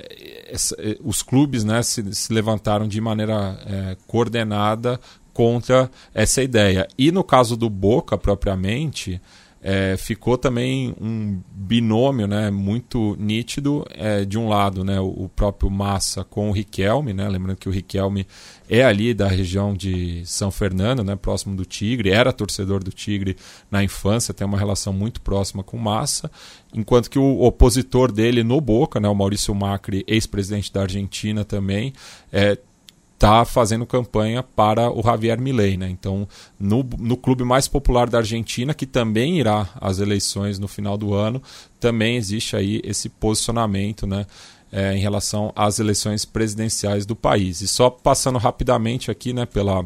essa, é, os clubes né, se, se levantaram de maneira é, coordenada contra essa ideia. E no caso do Boca propriamente, é, ficou também um binômio né, muito nítido é, de um lado né, o, próprio Massa com o Riquelme, né, lembrando que o Riquelme é ali da região de São Fernando, né, próximo do Tigre, era torcedor do Tigre na infância, tem uma relação muito próxima com Massa, enquanto que o opositor dele no Boca, né, o Maurício Macri, ex-presidente da Argentina também, é, está fazendo campanha para o Javier Milei. Né? Então, no, no clube mais popular da Argentina, que também irá às eleições no final do ano, também existe aí esse posicionamento né, é, em relação às eleições presidenciais do país. E só passando rapidamente aqui né, pela,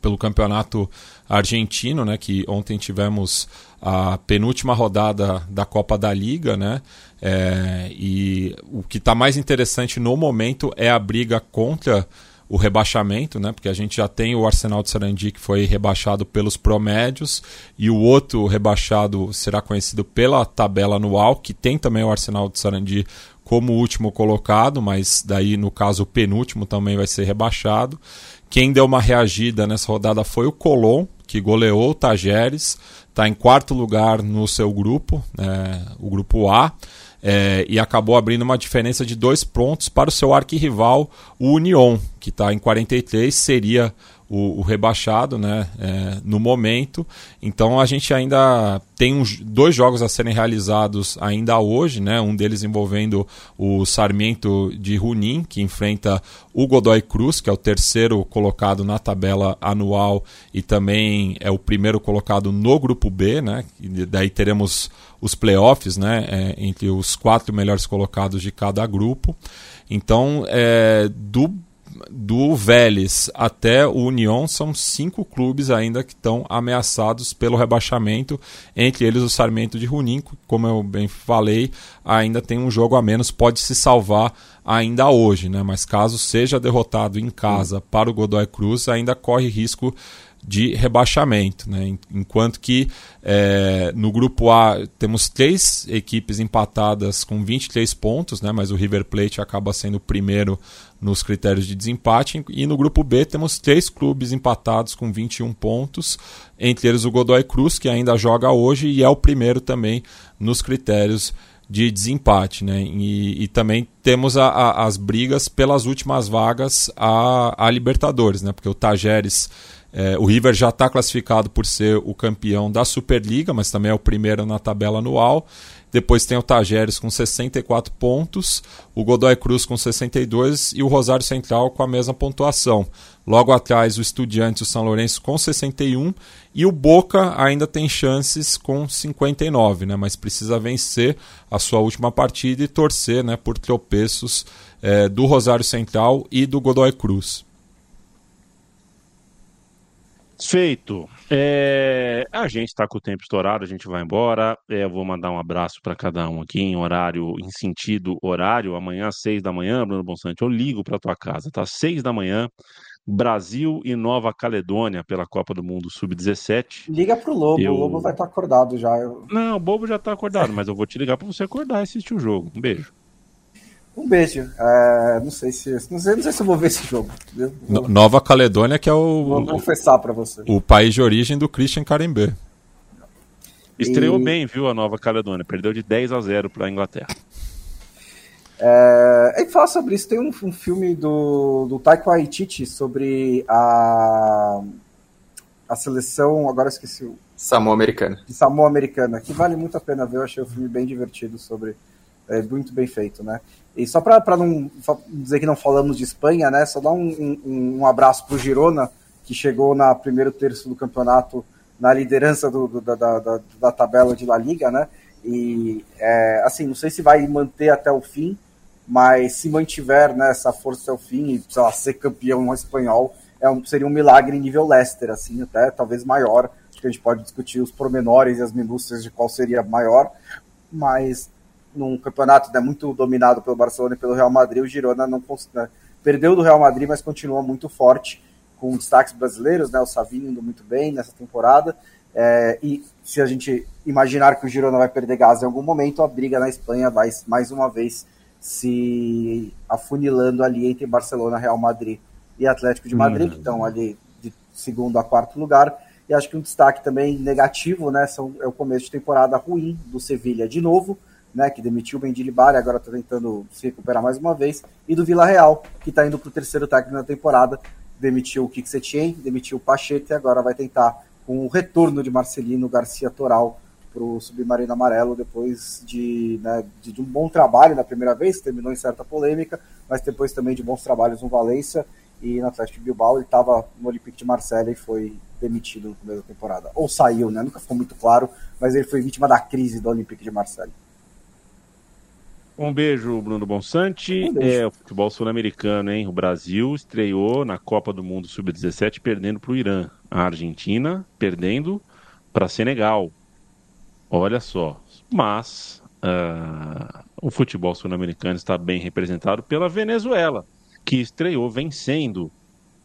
pelo campeonato argentino, né, que ontem tivemos a penúltima rodada da Copa da Liga, né? É, e o que está mais interessante no momento é a briga contra o rebaixamento, né? Porque a gente já tem o Arsenal de Sarandi que foi rebaixado pelos promédios e o outro rebaixado será conhecido pela tabela anual, que tem também o Arsenal de Sarandi como último colocado, mas daí no caso o penúltimo também vai ser rebaixado. Quem deu uma reagida nessa rodada foi o Colón, que goleou o Tajeres, está em quarto lugar no seu grupo, né, o grupo A é, e acabou abrindo uma diferença de dois pontos para o seu arquirrival, o Union, que está em 43, seria o, o rebaixado né, é, no momento. Então a gente ainda tem uns, dois jogos a serem realizados ainda hoje, né, um deles envolvendo o Sarmiento de Junín, que enfrenta o Godoy Cruz, que é o terceiro colocado na tabela anual e também é o primeiro colocado no grupo B. Né, e daí teremos os playoffs né, é, entre os quatro melhores colocados de cada grupo. Então, é, do, do Vélez até o União, são cinco clubes ainda que estão ameaçados pelo rebaixamento, entre eles o Sarmento de Junín, como eu bem falei, ainda tem um jogo a menos, pode se salvar ainda hoje, né? mas caso seja derrotado em casa para o Godoy Cruz, ainda corre risco de rebaixamento. Né? Enquanto que é, no grupo A temos três equipes empatadas com 23 pontos, né? mas o River Plate acaba sendo o primeiro nos critérios de desempate. E no grupo B temos três clubes empatados com 21 pontos, entre eles o Godoy Cruz, que ainda joga hoje e é o primeiro também nos critérios de desempate, né? E, e também temos a, a, as brigas pelas últimas vagas a, a Libertadores, né? Porque o Tajeres é, o River já está classificado por ser o campeão da Superliga, mas também é o primeiro na tabela anual. Depois tem o Tajeres com 64 pontos, o Godoy Cruz com 62 e o Rosário Central com a mesma pontuação. Logo atrás, o Estudiantes o São Lourenço com 61 e o Boca ainda tem chances com 59, né? mas precisa vencer a sua última partida e torcer né, por tropeços é, do Rosário Central e do Godoy Cruz. Feito. É, a gente está com o tempo estourado, a gente vai embora. É, eu vou mandar um abraço para cada um aqui em horário, em sentido horário. Amanhã às seis da manhã, Bruno Bonsante, eu ligo para tua casa, tá? Seis da manhã, Brasil e Nova Caledônia pela Copa do Mundo Sub-17. Liga pro Lobo, eu... o Lobo vai estar tá acordado já. Eu... Não, o Bobo já está acordado, mas eu vou te ligar para você acordar e assistir o jogo. Um beijo. Um beijo. É, não sei se não sei, não sei se eu vou ver esse jogo. Vou... Nova Caledônia que é o vou confessar para você. O país de origem do Christian Carimbé. Estreou e... bem, viu a Nova Caledônia. Perdeu de 10 a 0 para a Inglaterra. É, e falar sobre isso, tem um, um, filme do, do Taika Waititi sobre a, a seleção, agora esqueci o... Samoa Americana. De Samoa Americana, que vale muito a pena ver, eu achei o filme bem divertido sobre... É, muito bem feito, né? E só para não dizer que não falamos de Espanha, né? Só dar um, um, um abraço para o Girona, que chegou na primeiro terço do campeonato na liderança do, do, da, da, da, tabela de La Liga, né? E é, assim, não sei se vai manter até o fim, mas se mantiver né, essa força até o fim e sei lá, ser campeão espanhol, é um, seria um milagre nível Leicester, assim, até talvez maior. Acho que a gente pode discutir os pormenores e as minúcias de qual seria maior, mas num campeonato né, muito dominado pelo Barcelona e pelo Real Madrid, o Girona não né, perdeu do Real Madrid, mas continua muito forte, com destaques brasileiros, né, o Savinho indo muito bem nessa temporada. É, e se a gente imaginar que o Girona vai perder gás em algum momento, a briga na Espanha vai mais uma vez se afunilando ali entre Barcelona, Real Madrid e Atlético de Madrid, uhum. que estão ali de segundo a quarto lugar. E acho que um destaque também negativo, né, são, é o começo de temporada ruim do Sevilha de novo né, que demitiu o Mendilibar e agora está tentando se recuperar mais uma vez, e do Vila Real, que está indo para o terceiro técnico na temporada, demitiu o Kik demitiu o Pachete e agora vai tentar com o retorno de Marcelino Garcia Toral para o Submarino Amarelo, depois de, né, de, um bom trabalho na primeira vez, terminou em certa polêmica, mas depois também de bons trabalhos no Valência e no Atlético de Bilbao, ele estava no Olympique de Marselha e foi demitido no começo da temporada. Ou saiu, né? Nunca ficou muito claro, mas ele foi vítima da crise do Olympique de Marselha. Um beijo, Bruno Bonsante. Um é o futebol sul-americano, hein? O Brasil estreou na Copa do Mundo Sub-17 perdendo para o Irã. A Argentina perdendo para Senegal. Olha só. Mas uh, o futebol sul-americano está bem representado pela Venezuela, que estreou vencendo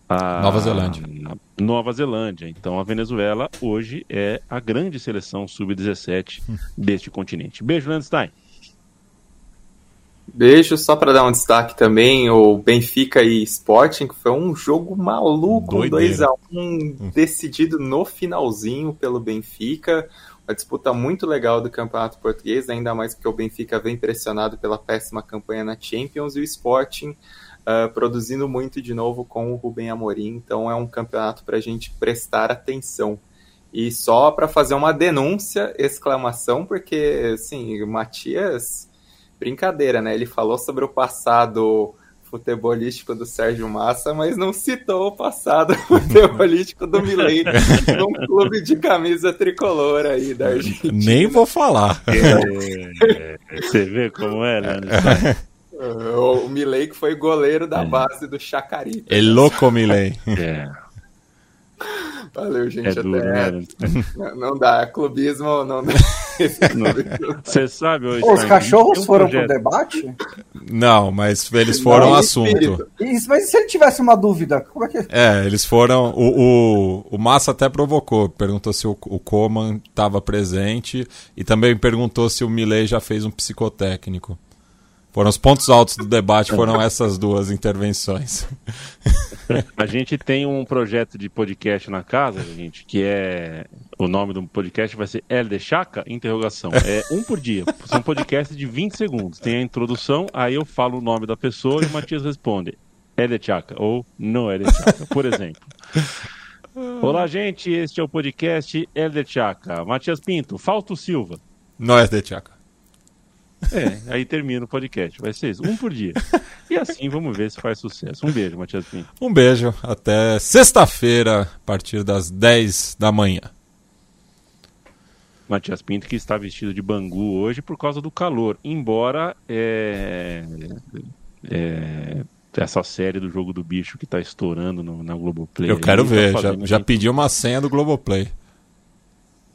a Nova Zelândia. A Nova Zelândia. Então a Venezuela hoje é a grande seleção sub-17 hum. deste continente. Beijo, Landstein. Beijo, só para dar um destaque também, o Benfica e Sporting, que foi um jogo maluco, 2x1, um, decidido no finalzinho pelo Benfica. Uma disputa muito legal do Campeonato Português, ainda mais porque o Benfica vem pressionado pela péssima campanha na Champions e o Sporting uh, produzindo muito de novo com o Rubem Amorim. Então é um campeonato para a gente prestar atenção. E só para fazer uma denúncia, exclamação, porque assim, o Matias brincadeira, né? Ele falou sobre o passado futebolístico do Sérgio Massa, mas não citou o passado futebolístico do Milei num clube de camisa tricolor aí da Argentina. Nem vou falar. É, é, você vê como é, né? O Milei que foi goleiro da é. base do Chacari. É louco, Milei. É. Valeu, gente. É duro, até... né? Não dá, clubismo não dá. Você sabe hoje. Os cachorros um foram projeto. pro debate? Não, mas eles foram Não, assunto. Isso, mas se ele tivesse uma dúvida, como é que. É, eles foram. O, o, o Massa até provocou, perguntou se o, o Coman estava presente e também perguntou se o Milley já fez um psicotécnico. Foram os pontos altos do debate, foram essas duas intervenções. A gente tem um projeto de podcast na casa, gente, que é o nome do podcast vai ser El de Chaca? Interrogação. É um por dia. São podcasts de 20 segundos. Tem a introdução, aí eu falo o nome da pessoa e o Matias responde. É de Chaca ou não é de Chaca, por exemplo. Olá, gente. Este é o podcast El de Chaca. Matias Pinto, Falto Silva. Não é de Chaca. É, aí termina o podcast. Vai ser isso, um por dia. E assim vamos ver se faz sucesso. Um beijo, Matias Pinto. Um beijo. Até sexta-feira, a partir das 10 da manhã. Matias Pinto que está vestido de bangu hoje por causa do calor. Embora é, é, essa série do jogo do bicho que está estourando no, na Globoplay. Eu quero ver, tá já, já pedi uma senha do Globoplay.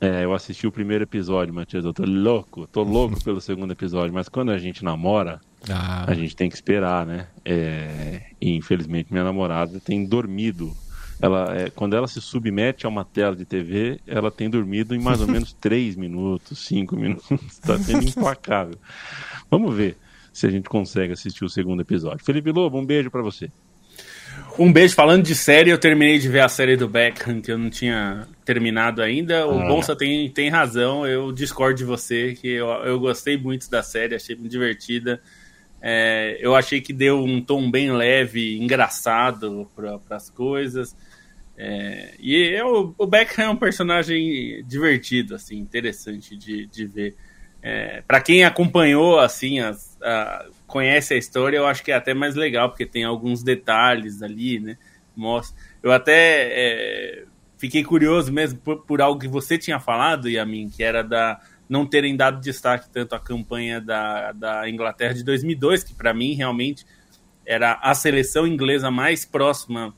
É, eu assisti o primeiro episódio, Matias. Eu tô louco, tô louco pelo segundo episódio. Mas quando a gente namora, ah. a gente tem que esperar, né? É, e infelizmente minha namorada tem dormido. Ela, é, quando ela se submete a uma tela de TV, ela tem dormido em mais ou menos 3 minutos, 5 minutos. Tá sendo implacável. Vamos ver se a gente consegue assistir o segundo episódio. Felipe Lobo, um beijo para você. Um beijo. Falando de série, eu terminei de ver a série do Beckham, que eu não tinha terminado ainda. O ah. Bonsa tem, tem razão, eu discordo de você, que eu, eu gostei muito da série, achei muito divertida. É, eu achei que deu um tom bem leve, engraçado para as coisas. É, e eu, o Beckham é um personagem divertido, assim, interessante de, de ver. É, para quem acompanhou assim as, a, conhece a história, eu acho que é até mais legal porque tem alguns detalhes ali, né? Mostra. Eu até é, fiquei curioso mesmo por, por, algo que você tinha falado, Yamin, que era da não terem dado destaque tanto à campanha da, da Inglaterra de 2002, que para mim realmente era a seleção inglesa mais próxima,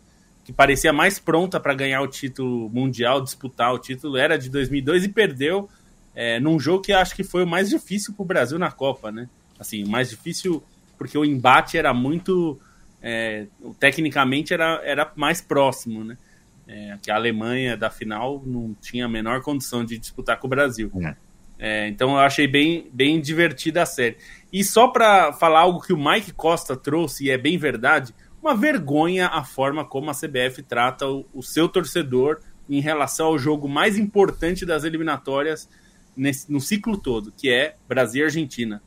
que parecia mais pronta para ganhar o título mundial, disputar o título, era de 2002 e perdeu é, num jogo que acho que foi o mais difícil para o Brasil na Copa, né? Assim, o mais difícil porque o embate era muito. É, tecnicamente era, era mais próximo, né? É, que a Alemanha da final não tinha a menor condição de disputar com o Brasil. É. é então eu achei bem, bem divertida a série. E só para falar algo que o Mike Costa trouxe, e é bem verdade, uma vergonha a forma como a CBF trata o, o seu torcedor em relação ao jogo mais importante das eliminatórias nesse, no ciclo todo, que é Brasil e Argentina.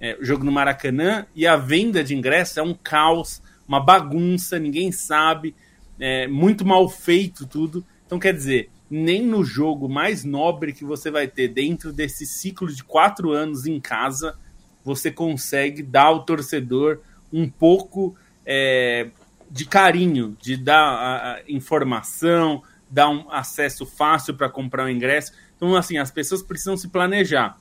É, o jogo no Maracanã e a venda de ingressos é um caos, uma bagunça, ninguém sabe, é, muito mal feito tudo. Então, quer dizer, nem no jogo mais nobre que você vai ter dentro desse ciclo de quatro anos em casa, você consegue dar ao torcedor um pouco é, de carinho, de dar a, a informação, dar um acesso fácil para comprar o ingresso. Então, assim, as pessoas precisam se planejar.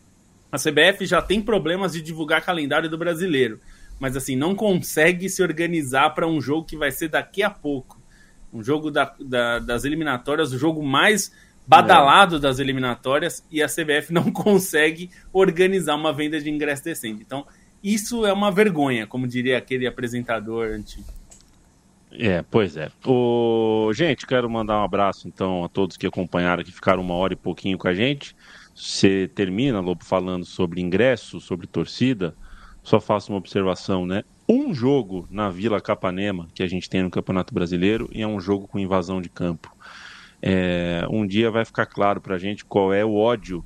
A CBF já tem problemas de divulgar calendário do brasileiro, mas assim, não consegue se organizar para um jogo que vai ser daqui a pouco. Um jogo da, da, das eliminatórias, o jogo mais badalado é. das eliminatórias, e a CBF não consegue organizar uma venda de ingresso decente. Então, isso é uma vergonha, como diria aquele apresentador antigo. É, pois é. O... Gente, quero mandar um abraço então a todos que acompanharam, que ficaram uma hora e pouquinho com a gente. Você termina, Lobo, falando sobre ingresso, sobre torcida. Só faço uma observação, né? Um jogo na Vila Capanema que a gente tem no Campeonato Brasileiro e é um jogo com invasão de campo. É... um dia vai ficar claro para a gente qual é o ódio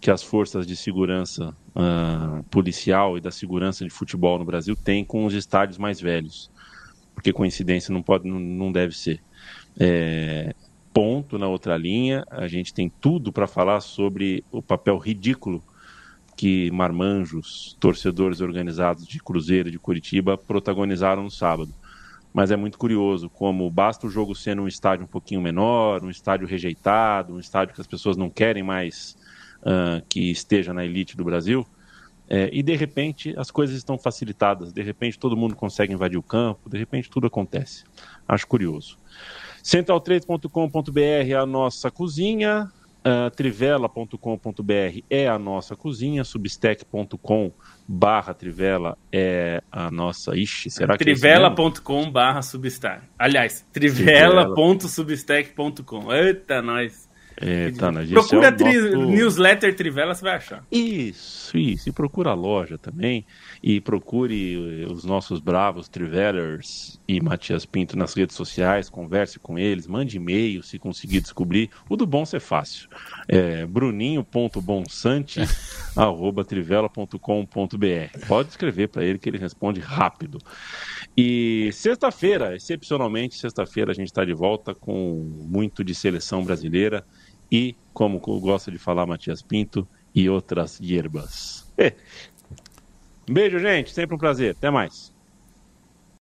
que as forças de segurança uh, policial e da segurança de futebol no Brasil têm com os estádios mais velhos porque coincidência não pode, não, não deve ser. É, ponto na outra linha, a gente tem tudo para falar sobre o papel ridículo que marmanjos, torcedores organizados de Cruzeiro de Curitiba protagonizaram no sábado. Mas é muito curioso como basta o jogo ser num estádio um pouquinho menor, um estádio rejeitado, um estádio que as pessoas não querem mais uh, que esteja na elite do Brasil, é, e de repente as coisas estão facilitadas, de repente todo mundo consegue invadir o campo, de repente tudo acontece. Acho curioso. Central3.com.br é a nossa cozinha. Uh, trivela.com.br é a nossa cozinha, substack.com barra Trivela é a nossa. Ixi, será que é Trivela.com barra Substack. Aliás, trivela.substack.com. Eita, nós. Eita, nós. Procura é tri... nosso... newsletter Trivela, você vai achar. Isso, isso. E procura a loja também e procure os nossos bravos Trivelers e Matias Pinto nas redes sociais, converse com eles, mande e-mail se conseguir descobrir. O do bom ser fácil. É bruninho.bonsante@trivela.com.br. Pode escrever para ele que ele responde rápido. E sexta-feira, excepcionalmente, sexta-feira a gente está de volta com muito de seleção brasileira e, como gosta de falar Matias Pinto, e outras hierbas. Beijo, gente. Sempre um prazer. Até mais.